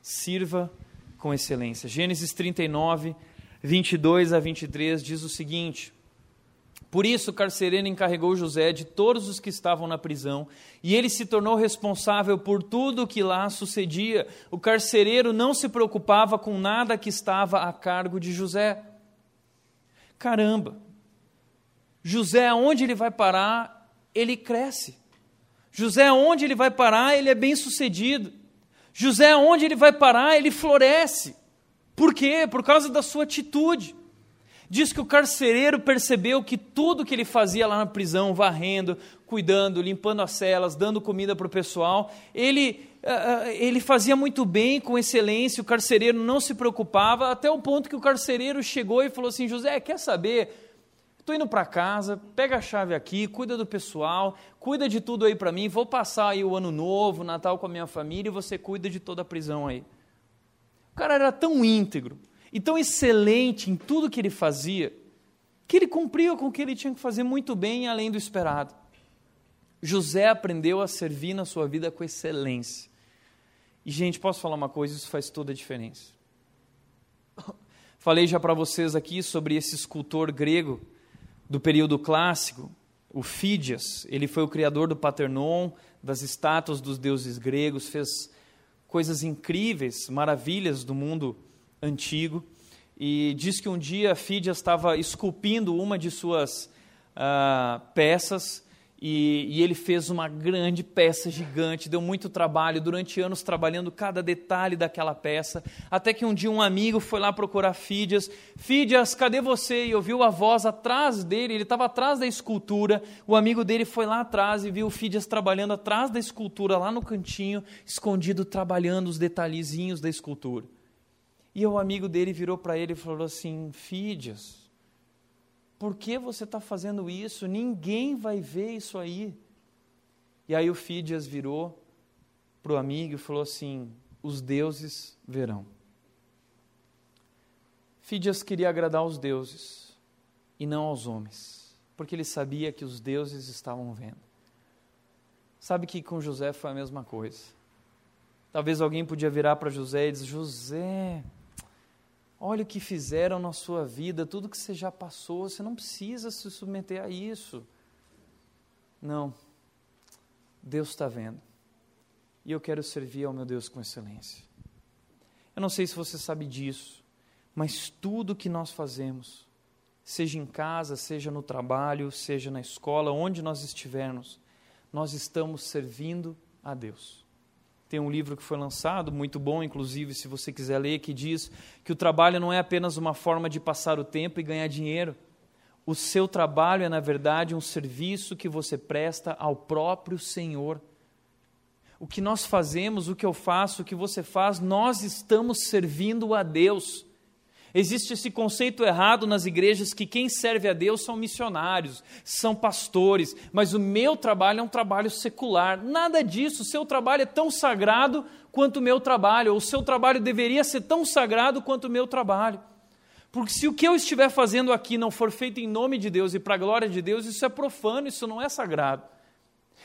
Speaker 1: Sirva com excelência. Gênesis 39, 22 a 23 diz o seguinte: Por isso o carcereiro encarregou José de todos os que estavam na prisão, e ele se tornou responsável por tudo o que lá sucedia. O carcereiro não se preocupava com nada que estava a cargo de José. Caramba! José, aonde ele vai parar, ele cresce. José, onde ele vai parar, ele é bem sucedido. José, onde ele vai parar, ele floresce. Por quê? Por causa da sua atitude. Diz que o carcereiro percebeu que tudo que ele fazia lá na prisão, varrendo, cuidando, limpando as celas, dando comida para o pessoal, ele, uh, ele fazia muito bem, com excelência, o carcereiro não se preocupava, até o ponto que o carcereiro chegou e falou assim: José, quer saber? Estou indo para casa, pega a chave aqui, cuida do pessoal, cuida de tudo aí para mim, vou passar aí o ano novo, Natal com a minha família e você cuida de toda a prisão aí. O cara era tão íntegro e tão excelente em tudo que ele fazia, que ele cumpria com o que ele tinha que fazer muito bem além do esperado. José aprendeu a servir na sua vida com excelência. E, gente, posso falar uma coisa? Isso faz toda a diferença. Falei já para vocês aqui sobre esse escultor grego do período clássico, o Fídias, ele foi o criador do Paternon, das estátuas dos deuses gregos, fez coisas incríveis, maravilhas do mundo antigo. E diz que um dia Fídias estava esculpindo uma de suas uh, peças e, e, ele fez uma grande peça gigante, deu muito trabalho, durante anos trabalhando cada detalhe daquela peça, até que um dia um amigo foi lá procurar Fídias. Fídias, cadê você? E ouviu a voz atrás dele, ele estava atrás da escultura. O amigo dele foi lá atrás e viu Fídias trabalhando atrás da escultura, lá no cantinho, escondido, trabalhando os detalhezinhos da escultura. E o amigo dele virou para ele e falou assim: Fídias, por que você está fazendo isso? Ninguém vai ver isso aí. E aí o Fídias virou para o amigo e falou assim: Os deuses verão. Fídias queria agradar aos deuses e não aos homens, porque ele sabia que os deuses estavam vendo. Sabe que com José foi a mesma coisa. Talvez alguém podia virar para José e dizer: José, Olha o que fizeram na sua vida, tudo que você já passou, você não precisa se submeter a isso. Não. Deus está vendo. E eu quero servir ao meu Deus com excelência. Eu não sei se você sabe disso, mas tudo que nós fazemos, seja em casa, seja no trabalho, seja na escola, onde nós estivermos, nós estamos servindo a Deus. Tem um livro que foi lançado, muito bom, inclusive, se você quiser ler, que diz que o trabalho não é apenas uma forma de passar o tempo e ganhar dinheiro. O seu trabalho é, na verdade, um serviço que você presta ao próprio Senhor. O que nós fazemos, o que eu faço, o que você faz, nós estamos servindo a Deus. Existe esse conceito errado nas igrejas que quem serve a Deus são missionários, são pastores, mas o meu trabalho é um trabalho secular. Nada disso, o seu trabalho é tão sagrado quanto o meu trabalho, ou o seu trabalho deveria ser tão sagrado quanto o meu trabalho. Porque se o que eu estiver fazendo aqui não for feito em nome de Deus e para a glória de Deus, isso é profano, isso não é sagrado.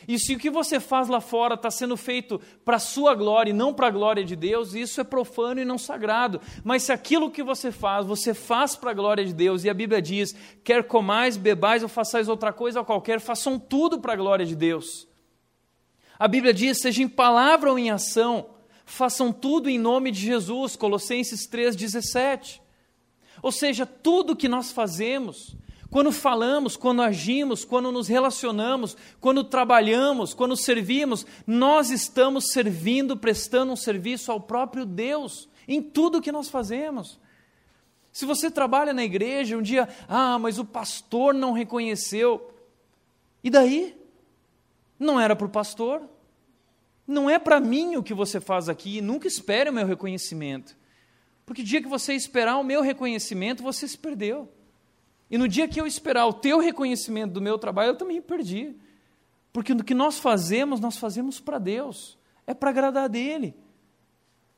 Speaker 1: E se o que você faz lá fora está sendo feito para a sua glória e não para a glória de Deus, isso é profano e não sagrado. Mas se aquilo que você faz, você faz para a glória de Deus, e a Bíblia diz: quer comais, bebais ou façais outra coisa qualquer, façam tudo para a glória de Deus. A Bíblia diz: seja em palavra ou em ação, façam tudo em nome de Jesus, Colossenses 3,17. Ou seja, tudo que nós fazemos, quando falamos, quando agimos, quando nos relacionamos, quando trabalhamos, quando servimos, nós estamos servindo, prestando um serviço ao próprio Deus em tudo que nós fazemos. Se você trabalha na igreja, um dia, ah, mas o pastor não reconheceu. E daí? Não era para o pastor? Não é para mim o que você faz aqui, nunca espere o meu reconhecimento. Porque o dia que você esperar o meu reconhecimento, você se perdeu. E no dia que eu esperar o teu reconhecimento do meu trabalho, eu também perdi. Porque o que nós fazemos, nós fazemos para Deus. É para agradar dele.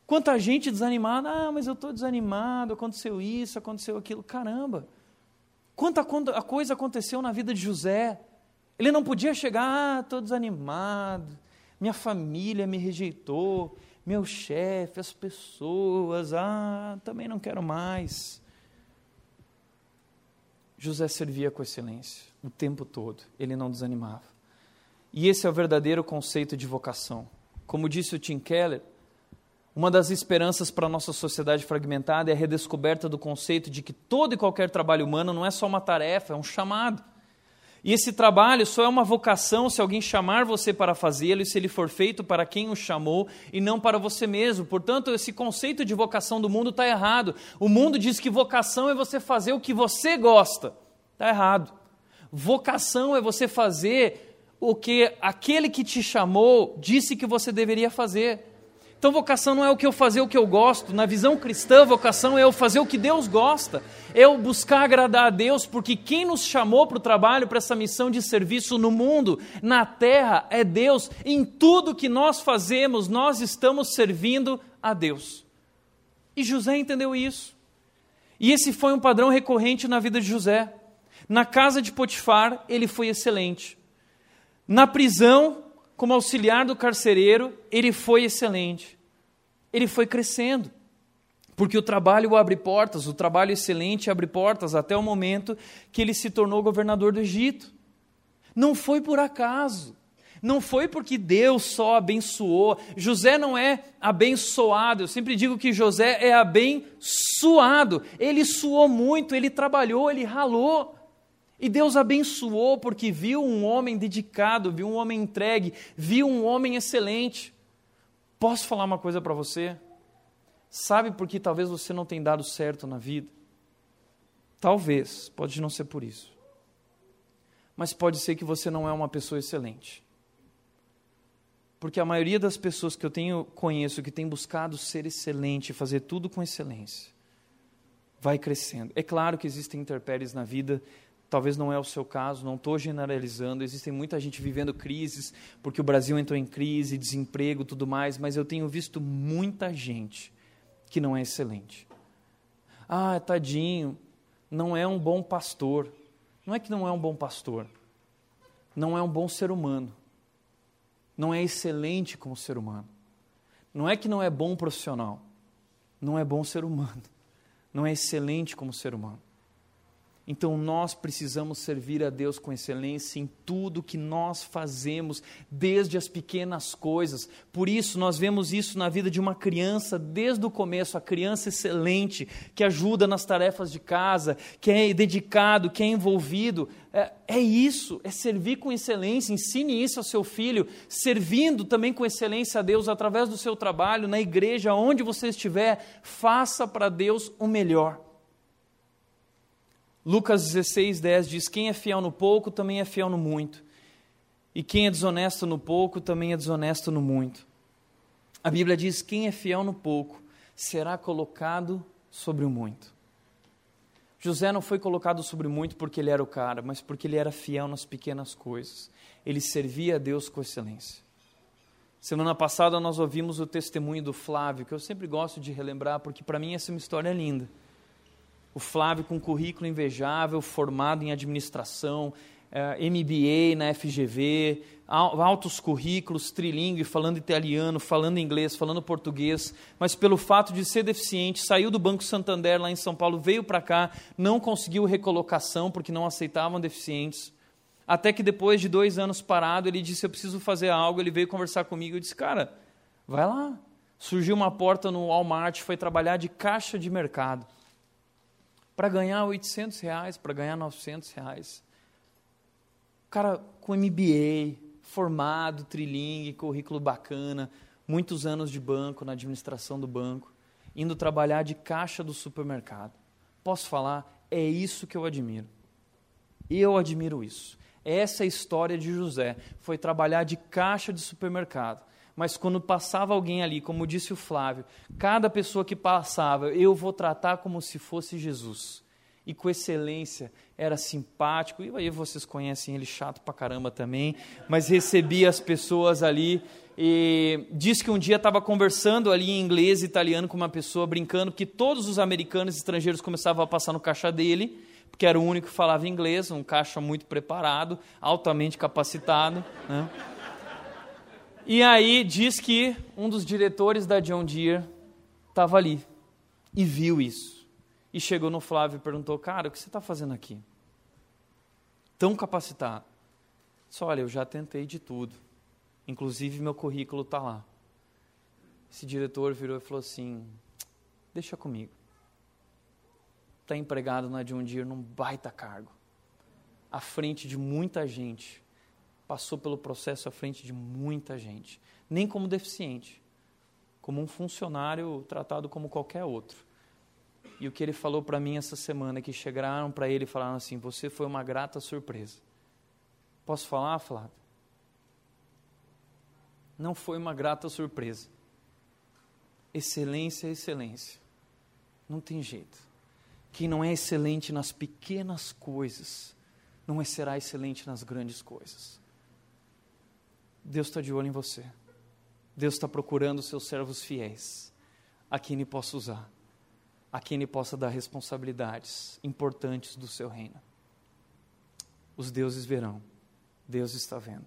Speaker 1: Quanta gente desanimada, ah, mas eu estou desanimado, aconteceu isso, aconteceu aquilo. Caramba! Quanta coisa aconteceu na vida de José. Ele não podia chegar, ah, estou desanimado, minha família me rejeitou, meu chefe, as pessoas, ah, também não quero mais. José servia com excelência o tempo todo, ele não desanimava. E esse é o verdadeiro conceito de vocação. Como disse o Tim Keller, uma das esperanças para a nossa sociedade fragmentada é a redescoberta do conceito de que todo e qualquer trabalho humano não é só uma tarefa, é um chamado. E esse trabalho só é uma vocação se alguém chamar você para fazê-lo e se ele for feito para quem o chamou e não para você mesmo. Portanto, esse conceito de vocação do mundo está errado. O mundo diz que vocação é você fazer o que você gosta. Está errado. Vocação é você fazer o que aquele que te chamou disse que você deveria fazer. Então, vocação não é o que eu fazer o que eu gosto. Na visão cristã, vocação é eu fazer o que Deus gosta. É eu buscar agradar a Deus, porque quem nos chamou para o trabalho, para essa missão de serviço no mundo, na terra, é Deus. Em tudo que nós fazemos, nós estamos servindo a Deus. E José entendeu isso. E esse foi um padrão recorrente na vida de José. Na casa de Potifar, ele foi excelente. Na prisão, como auxiliar do carcereiro, ele foi excelente. Ele foi crescendo. Porque o trabalho abre portas, o trabalho excelente abre portas até o momento que ele se tornou governador do Egito. Não foi por acaso. Não foi porque Deus só abençoou. José não é abençoado. Eu sempre digo que José é abençoado. Ele suou muito, ele trabalhou, ele ralou. E Deus abençoou porque viu um homem dedicado, viu um homem entregue, viu um homem excelente. Posso falar uma coisa para você? Sabe por que talvez você não tenha dado certo na vida? Talvez, pode não ser por isso. Mas pode ser que você não é uma pessoa excelente. Porque a maioria das pessoas que eu tenho conheço que tem buscado ser excelente, fazer tudo com excelência, vai crescendo. É claro que existem intempéries na vida, Talvez não é o seu caso, não estou generalizando. Existem muita gente vivendo crises, porque o Brasil entrou em crise, desemprego, tudo mais, mas eu tenho visto muita gente que não é excelente. Ah, tadinho, não é um bom pastor. Não é que não é um bom pastor, não é um bom ser humano. Não é excelente como ser humano. Não é que não é bom profissional, não é bom ser humano. Não é excelente como ser humano. Então nós precisamos servir a Deus com excelência em tudo que nós fazemos, desde as pequenas coisas. Por isso nós vemos isso na vida de uma criança desde o começo, a criança excelente, que ajuda nas tarefas de casa, que é dedicado, que é envolvido. É, é isso, é servir com excelência. Ensine isso ao seu filho, servindo também com excelência a Deus através do seu trabalho, na igreja, onde você estiver, faça para Deus o melhor. Lucas 16, 10 diz: Quem é fiel no pouco também é fiel no muito. E quem é desonesto no pouco também é desonesto no muito. A Bíblia diz: Quem é fiel no pouco será colocado sobre o muito. José não foi colocado sobre muito porque ele era o cara, mas porque ele era fiel nas pequenas coisas. Ele servia a Deus com excelência. Semana passada nós ouvimos o testemunho do Flávio, que eu sempre gosto de relembrar, porque para mim essa é uma história linda o Flávio com currículo invejável, formado em administração, eh, MBA na FGV, altos currículos, trilingue, falando italiano, falando inglês, falando português, mas pelo fato de ser deficiente, saiu do Banco Santander lá em São Paulo, veio para cá, não conseguiu recolocação porque não aceitavam deficientes. Até que depois de dois anos parado, ele disse: Eu preciso fazer algo. Ele veio conversar comigo e disse: Cara, vai lá, Surgiu uma porta no Walmart, foi trabalhar de caixa de mercado. Para ganhar 800 reais, para ganhar 900 reais. O cara com MBA, formado, trilingue, currículo bacana, muitos anos de banco, na administração do banco, indo trabalhar de caixa do supermercado. Posso falar? É isso que eu admiro. Eu admiro isso. Essa é a história de José. Foi trabalhar de caixa de supermercado. Mas quando passava alguém ali, como disse o Flávio, cada pessoa que passava, eu vou tratar como se fosse Jesus. E com excelência, era simpático. E aí vocês conhecem ele chato pra caramba também, mas recebia as pessoas ali e disse que um dia estava conversando ali em inglês e italiano com uma pessoa, brincando, que todos os americanos e estrangeiros começavam a passar no caixa dele, porque era o único que falava inglês, um caixa muito preparado, altamente capacitado. Né? E aí diz que um dos diretores da John Deere estava ali e viu isso. E chegou no Flávio e perguntou: Cara, o que você está fazendo aqui? Tão capacitado. Disse: Olha, eu já tentei de tudo. Inclusive, meu currículo está lá. Esse diretor virou e falou assim: Deixa comigo está empregado na John Deere num baita cargo, à frente de muita gente, passou pelo processo à frente de muita gente, nem como deficiente, como um funcionário tratado como qualquer outro. E o que ele falou para mim essa semana que chegaram para ele e falaram assim: Você foi uma grata surpresa. Posso falar, Flávio? Não foi uma grata surpresa. Excelência é excelência. Não tem jeito. Quem não é excelente nas pequenas coisas, não é, será excelente nas grandes coisas. Deus está de olho em você. Deus está procurando seus servos fiéis, a quem Ele possa usar, a quem Ele possa dar responsabilidades importantes do seu reino. Os deuses verão, Deus está vendo.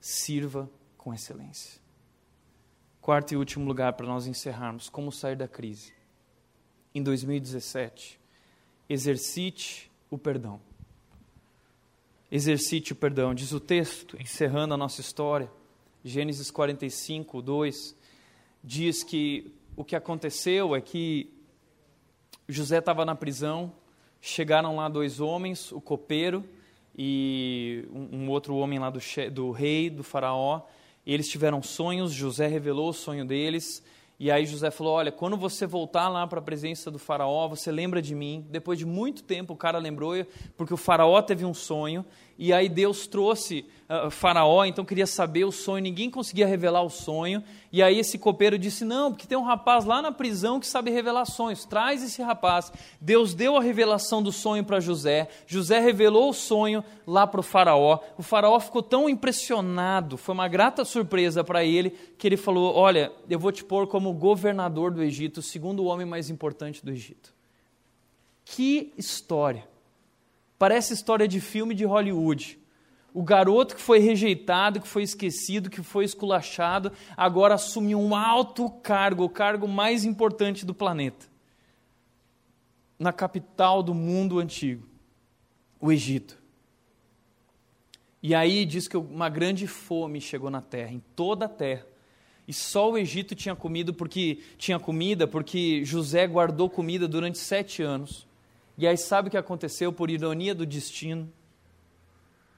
Speaker 1: Sirva com excelência. Quarto e último lugar para nós encerrarmos: como sair da crise. Em 2017, exercite o perdão. Exercite o perdão, diz o texto, encerrando a nossa história. Gênesis 45, 2, diz que o que aconteceu é que José estava na prisão, chegaram lá dois homens, o copeiro e um, um outro homem lá do, do rei, do faraó, eles tiveram sonhos, José revelou o sonho deles, e aí José falou: Olha, quando você voltar lá para a presença do Faraó, você lembra de mim. Depois de muito tempo, o cara lembrou, porque o Faraó teve um sonho, e aí Deus trouxe uh, Faraó, então queria saber o sonho, ninguém conseguia revelar o sonho. E aí esse copeiro disse: Não, porque tem um rapaz lá na prisão que sabe revelar sonhos, traz esse rapaz. Deus deu a revelação do sonho para José, José revelou o sonho lá para o Faraó. O Faraó ficou tão impressionado, foi uma grata surpresa para ele, que ele falou: Olha, eu vou te pôr como governador do Egito, o segundo homem mais importante do Egito. Que história! Parece história de filme de Hollywood. O garoto que foi rejeitado, que foi esquecido, que foi esculachado, agora assume um alto cargo, o cargo mais importante do planeta. Na capital do mundo antigo, o Egito. E aí diz que uma grande fome chegou na terra, em toda a terra. E só o Egito tinha comido porque tinha comida, porque José guardou comida durante sete anos. E aí sabe o que aconteceu por ironia do destino?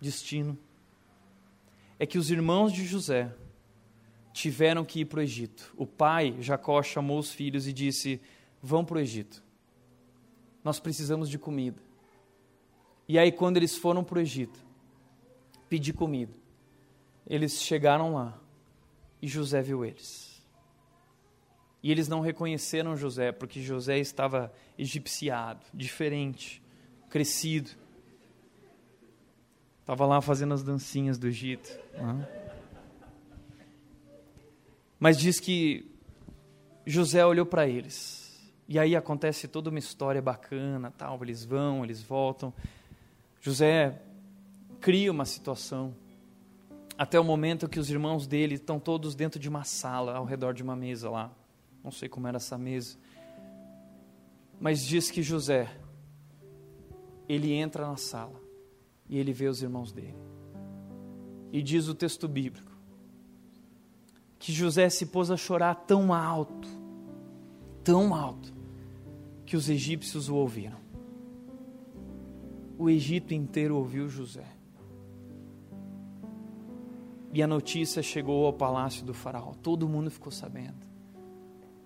Speaker 1: Destino. É que os irmãos de José tiveram que ir para o Egito. O pai, Jacó, chamou os filhos e disse: Vão para o Egito. Nós precisamos de comida. E aí, quando eles foram para o Egito, pedir comida, eles chegaram lá e José viu eles. E eles não reconheceram José, porque José estava egipciado, diferente, crescido. Estava lá fazendo as dancinhas do Egito. Né? Mas diz que José olhou para eles. E aí acontece toda uma história bacana, tal. Eles vão, eles voltam. José cria uma situação até o momento que os irmãos dele estão todos dentro de uma sala, ao redor de uma mesa lá. Não sei como era essa mesa. Mas diz que José, ele entra na sala e ele vê os irmãos dele. E diz o texto bíblico que José se pôs a chorar tão alto, tão alto, que os egípcios o ouviram. O Egito inteiro ouviu José. E a notícia chegou ao palácio do Faraó. Todo mundo ficou sabendo.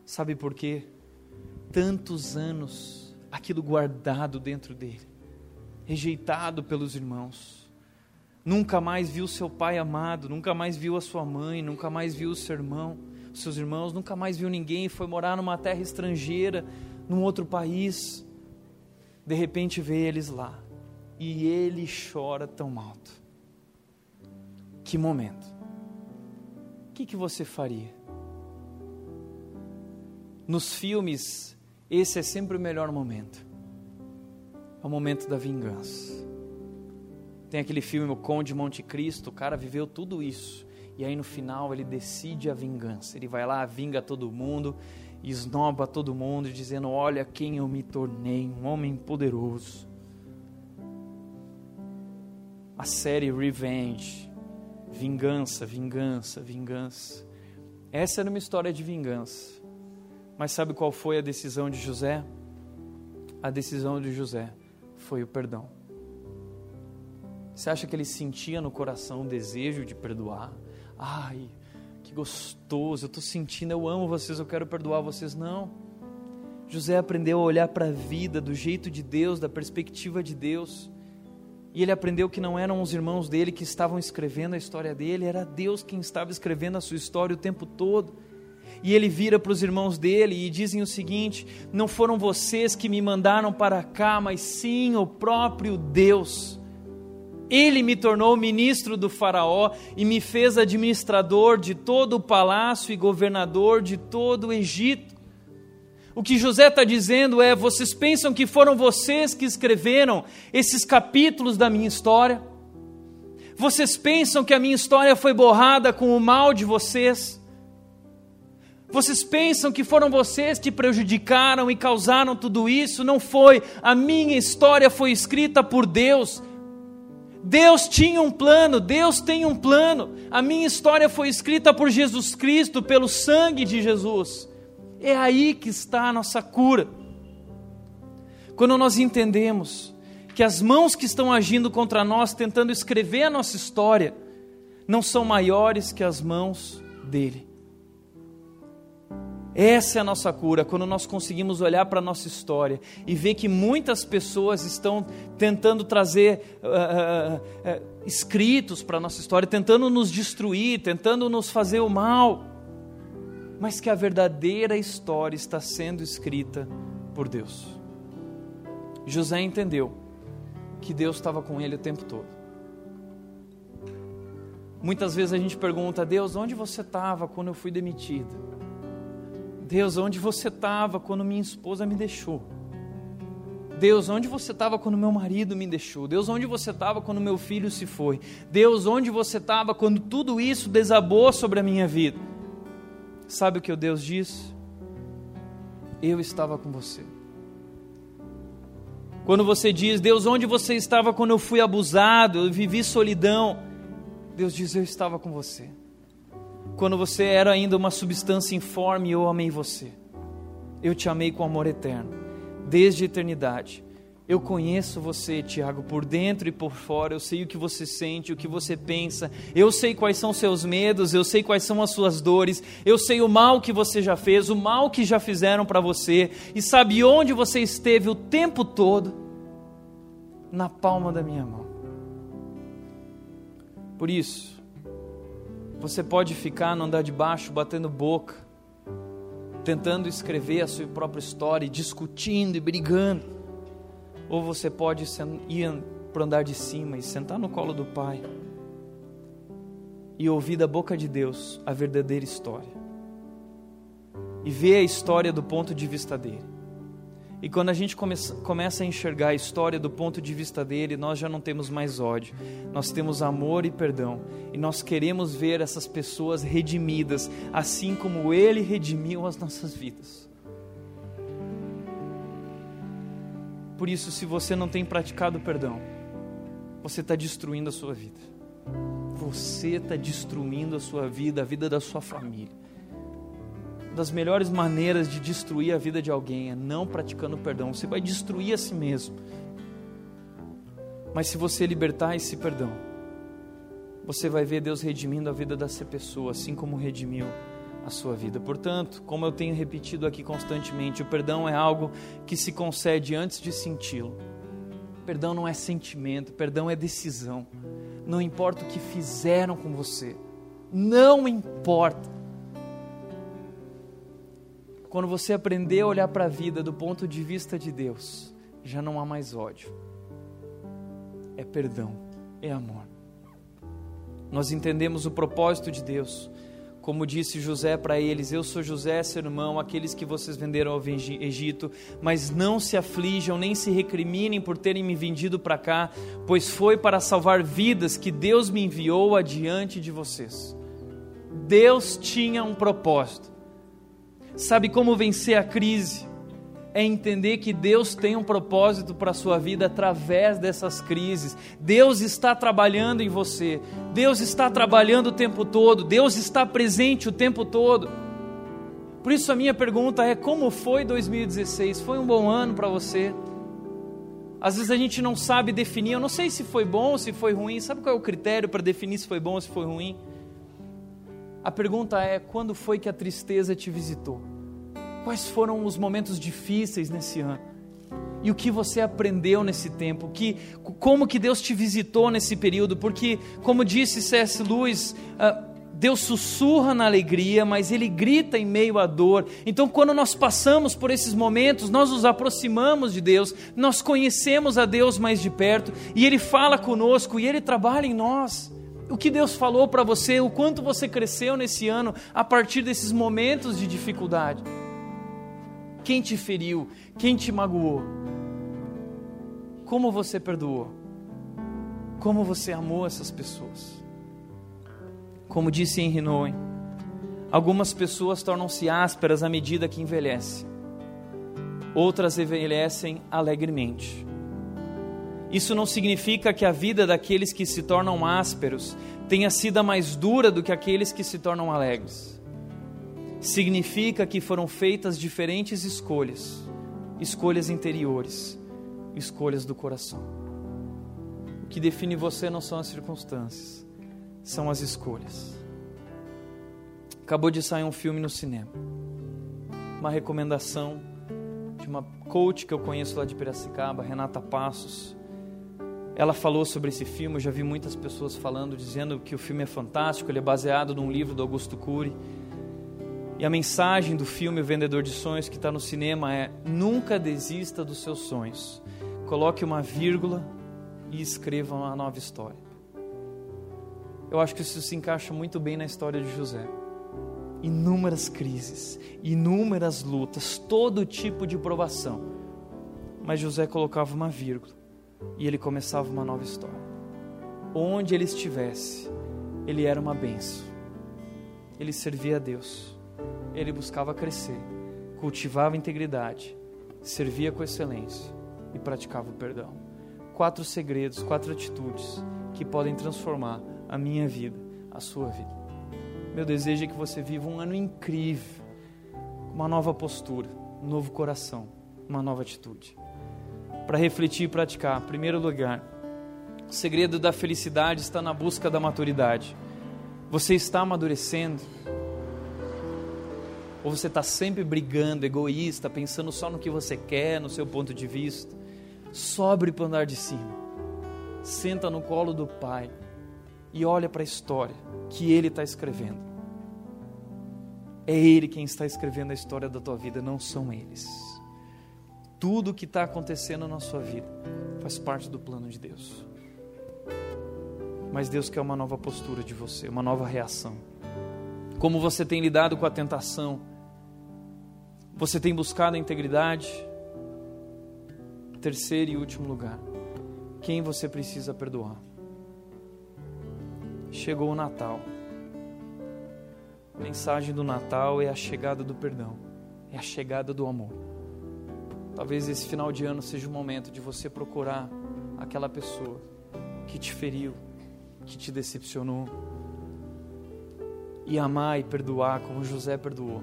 Speaker 1: Sabe por quê? Tantos anos aquilo guardado dentro dele, rejeitado pelos irmãos. Nunca mais viu seu pai amado, nunca mais viu a sua mãe, nunca mais viu o seu irmão, seus irmãos, nunca mais viu ninguém, foi morar numa terra estrangeira, num outro país. De repente vê eles lá e ele chora tão alto. Que momento. O que, que você faria? Nos filmes, esse é sempre o melhor momento. É o momento da vingança. Tem aquele filme O Conde Monte Cristo, o cara viveu tudo isso. E aí no final ele decide a vingança. Ele vai lá, vinga todo mundo, esnoba todo mundo, dizendo: Olha quem eu me tornei, um homem poderoso. A série Revenge, vingança, vingança, vingança. Essa era uma história de vingança. Mas sabe qual foi a decisão de José? A decisão de José foi o perdão. Você acha que ele sentia no coração o desejo de perdoar? Ai, que gostoso, eu estou sentindo, eu amo vocês, eu quero perdoar vocês. Não. José aprendeu a olhar para a vida do jeito de Deus, da perspectiva de Deus. E ele aprendeu que não eram os irmãos dele que estavam escrevendo a história dele, era Deus quem estava escrevendo a sua história o tempo todo. E ele vira para os irmãos dele e dizem o seguinte: Não foram vocês que me mandaram para cá, mas sim o próprio Deus. Ele me tornou ministro do Faraó e me fez administrador de todo o palácio e governador de todo o Egito. O que José está dizendo é: vocês pensam que foram vocês que escreveram esses capítulos da minha história? Vocês pensam que a minha história foi borrada com o mal de vocês? Vocês pensam que foram vocês que prejudicaram e causaram tudo isso? Não foi. A minha história foi escrita por Deus. Deus tinha um plano, Deus tem um plano. A minha história foi escrita por Jesus Cristo, pelo sangue de Jesus. É aí que está a nossa cura. Quando nós entendemos que as mãos que estão agindo contra nós, tentando escrever a nossa história, não são maiores que as mãos dele. Essa é a nossa cura, quando nós conseguimos olhar para a nossa história e ver que muitas pessoas estão tentando trazer uh, uh, uh, escritos para a nossa história, tentando nos destruir, tentando nos fazer o mal, mas que a verdadeira história está sendo escrita por Deus. José entendeu que Deus estava com ele o tempo todo. Muitas vezes a gente pergunta, Deus, onde você estava quando eu fui demitido? Deus, onde você estava quando minha esposa me deixou? Deus, onde você estava quando meu marido me deixou? Deus, onde você estava quando meu filho se foi? Deus, onde você estava quando tudo isso desabou sobre a minha vida? Sabe o que o Deus diz? Eu estava com você. Quando você diz, Deus, onde você estava quando eu fui abusado, eu vivi solidão? Deus diz, eu estava com você. Quando você era ainda uma substância informe, eu amei você. Eu te amei com amor eterno, desde a eternidade. Eu conheço você, Tiago, por dentro e por fora. Eu sei o que você sente, o que você pensa. Eu sei quais são seus medos, eu sei quais são as suas dores. Eu sei o mal que você já fez, o mal que já fizeram para você. E sabe onde você esteve o tempo todo? Na palma da minha mão. Por isso, você pode ficar no andar de baixo batendo boca, tentando escrever a sua própria história, discutindo e brigando. Ou você pode ir para o andar de cima e sentar no colo do Pai e ouvir da boca de Deus a verdadeira história. E ver a história do ponto de vista dele. E quando a gente começa a enxergar a história do ponto de vista dele, nós já não temos mais ódio, nós temos amor e perdão, e nós queremos ver essas pessoas redimidas, assim como ele redimiu as nossas vidas. Por isso, se você não tem praticado perdão, você está destruindo a sua vida. Você está destruindo a sua vida, a vida da sua família. Das melhores maneiras de destruir a vida de alguém é não praticando perdão. Você vai destruir a si mesmo. Mas se você libertar esse perdão, você vai ver Deus redimindo a vida dessa pessoa, assim como redimiu a sua vida. Portanto, como eu tenho repetido aqui constantemente, o perdão é algo que se concede antes de senti-lo. Perdão não é sentimento, perdão é decisão. Não importa o que fizeram com você, não importa. Quando você aprender a olhar para a vida do ponto de vista de Deus, já não há mais ódio. É perdão, é amor. Nós entendemos o propósito de Deus como disse José para eles: Eu sou José, seu irmão, aqueles que vocês venderam ao Egito, mas não se aflijam nem se recriminem por terem me vendido para cá, pois foi para salvar vidas que Deus me enviou adiante de vocês. Deus tinha um propósito. Sabe como vencer a crise? é entender que Deus tem um propósito para a sua vida através dessas crises. Deus está trabalhando em você, Deus está trabalhando o tempo todo, Deus está presente o tempo todo. Por isso a minha pergunta é: como foi 2016? Foi um bom ano para você? Às vezes a gente não sabe definir, eu não sei se foi bom se foi ruim. Sabe qual é o critério para definir se foi bom ou se foi ruim? A pergunta é: quando foi que a tristeza te visitou? Quais foram os momentos difíceis nesse ano? E o que você aprendeu nesse tempo? Que, como que Deus te visitou nesse período? Porque, como disse C.S. Lewis, uh, Deus sussurra na alegria, mas Ele grita em meio à dor. Então, quando nós passamos por esses momentos, nós nos aproximamos de Deus, nós conhecemos a Deus mais de perto, e Ele fala conosco, e Ele trabalha em nós. O que Deus falou para você, o quanto você cresceu nesse ano a partir desses momentos de dificuldade. Quem te feriu? Quem te magoou? Como você perdoou? Como você amou essas pessoas? Como disse Henry Nowen, algumas pessoas tornam-se ásperas à medida que envelhecem. Outras envelhecem alegremente. Isso não significa que a vida daqueles que se tornam ásperos tenha sido mais dura do que aqueles que se tornam alegres significa que foram feitas diferentes escolhas, escolhas interiores, escolhas do coração. O que define você não são as circunstâncias, são as escolhas. Acabou de sair um filme no cinema. Uma recomendação de uma coach que eu conheço lá de Piracicaba, Renata Passos. Ela falou sobre esse filme, eu já vi muitas pessoas falando, dizendo que o filme é fantástico, ele é baseado num livro do Augusto Cury. E a mensagem do filme O Vendedor de Sonhos que está no cinema é: nunca desista dos seus sonhos. Coloque uma vírgula e escreva uma nova história. Eu acho que isso se encaixa muito bem na história de José. Inúmeras crises, inúmeras lutas, todo tipo de provação. Mas José colocava uma vírgula e ele começava uma nova história. Onde ele estivesse, ele era uma benção. Ele servia a Deus ele buscava crescer, cultivava integridade, servia com excelência e praticava o perdão. Quatro segredos, quatro atitudes que podem transformar a minha vida, a sua vida. Meu desejo é que você viva um ano incrível, uma nova postura, um novo coração, uma nova atitude. Para refletir e praticar, primeiro lugar, o segredo da felicidade está na busca da maturidade. Você está amadurecendo? Ou você está sempre brigando, egoísta, pensando só no que você quer, no seu ponto de vista? Sobre para andar de cima. Senta no colo do Pai e olha para a história que Ele está escrevendo. É Ele quem está escrevendo a história da tua vida, não são eles. Tudo o que está acontecendo na sua vida faz parte do plano de Deus. Mas Deus quer uma nova postura de você, uma nova reação. Como você tem lidado com a tentação, você tem buscado a integridade? Terceiro e último lugar, quem você precisa perdoar? Chegou o Natal. A mensagem do Natal é a chegada do perdão, é a chegada do amor. Talvez esse final de ano seja o momento de você procurar aquela pessoa que te feriu, que te decepcionou. E amar e perdoar como José perdoou.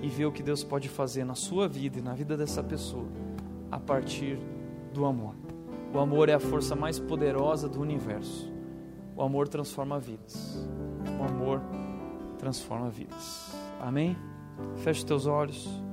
Speaker 1: E ver o que Deus pode fazer na sua vida e na vida dessa pessoa a partir do amor. O amor é a força mais poderosa do universo. O amor transforma vidas. O amor transforma vidas. Amém? Feche teus olhos.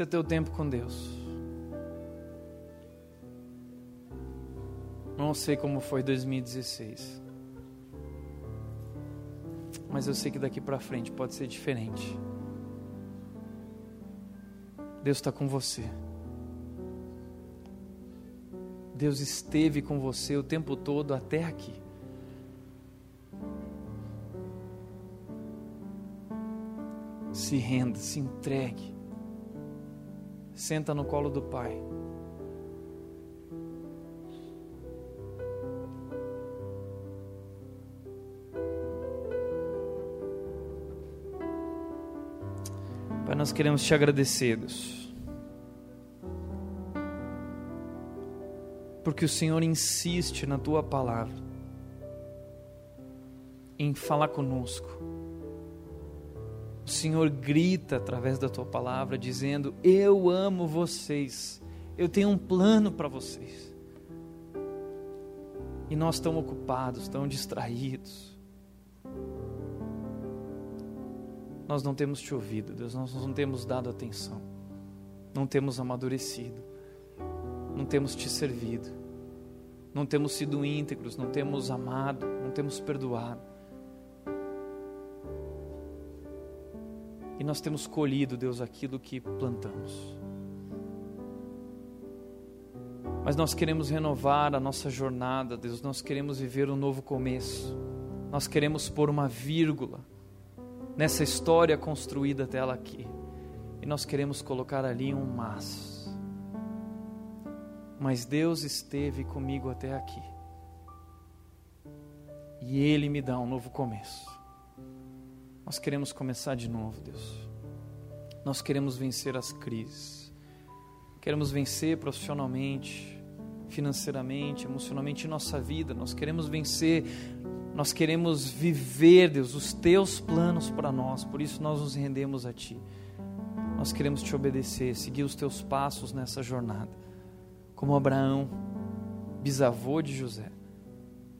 Speaker 1: Esse é teu tempo com Deus. Não sei como foi 2016. Mas eu sei que daqui para frente pode ser diferente. Deus está com você. Deus esteve com você o tempo todo até aqui. Se renda, se entregue. Senta no colo do Pai. Pai, nós queremos te agradecer, Deus. Porque o Senhor insiste na tua palavra, em falar conosco o Senhor grita através da tua palavra, dizendo: Eu amo vocês, eu tenho um plano para vocês. E nós tão ocupados, tão distraídos. Nós não temos te ouvido, Deus, nós não temos dado atenção, não temos amadurecido, não temos te servido, não temos sido íntegros, não temos amado, não temos perdoado. E nós temos colhido, Deus, aquilo que plantamos. Mas nós queremos renovar a nossa jornada, Deus, nós queremos viver um novo começo, nós queremos pôr uma vírgula nessa história construída até ela aqui, e nós queremos colocar ali um mas. Mas Deus esteve comigo até aqui, e Ele me dá um novo começo. Nós queremos começar de novo, Deus. Nós queremos vencer as crises. Queremos vencer profissionalmente, financeiramente, emocionalmente em nossa vida. Nós queremos vencer, nós queremos viver, Deus, os teus planos para nós. Por isso nós nos rendemos a ti. Nós queremos te obedecer, seguir os teus passos nessa jornada. Como Abraão, bisavô de José,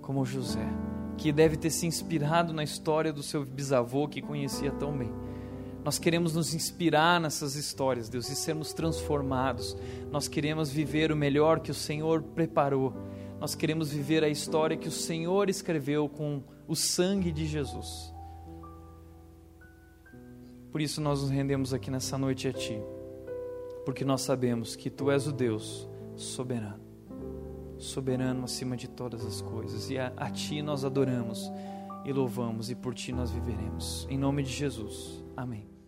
Speaker 1: como José que deve ter se inspirado na história do seu bisavô que conhecia tão bem. Nós queremos nos inspirar nessas histórias, Deus, e sermos transformados. Nós queremos viver o melhor que o Senhor preparou. Nós queremos viver a história que o Senhor escreveu com o sangue de Jesus. Por isso nós nos rendemos aqui nessa noite a Ti, porque nós sabemos que Tu és o Deus soberano soberano acima de todas as coisas. E a, a Ti nós adoramos e louvamos, e por Ti nós viveremos. Em nome de Jesus. Amém.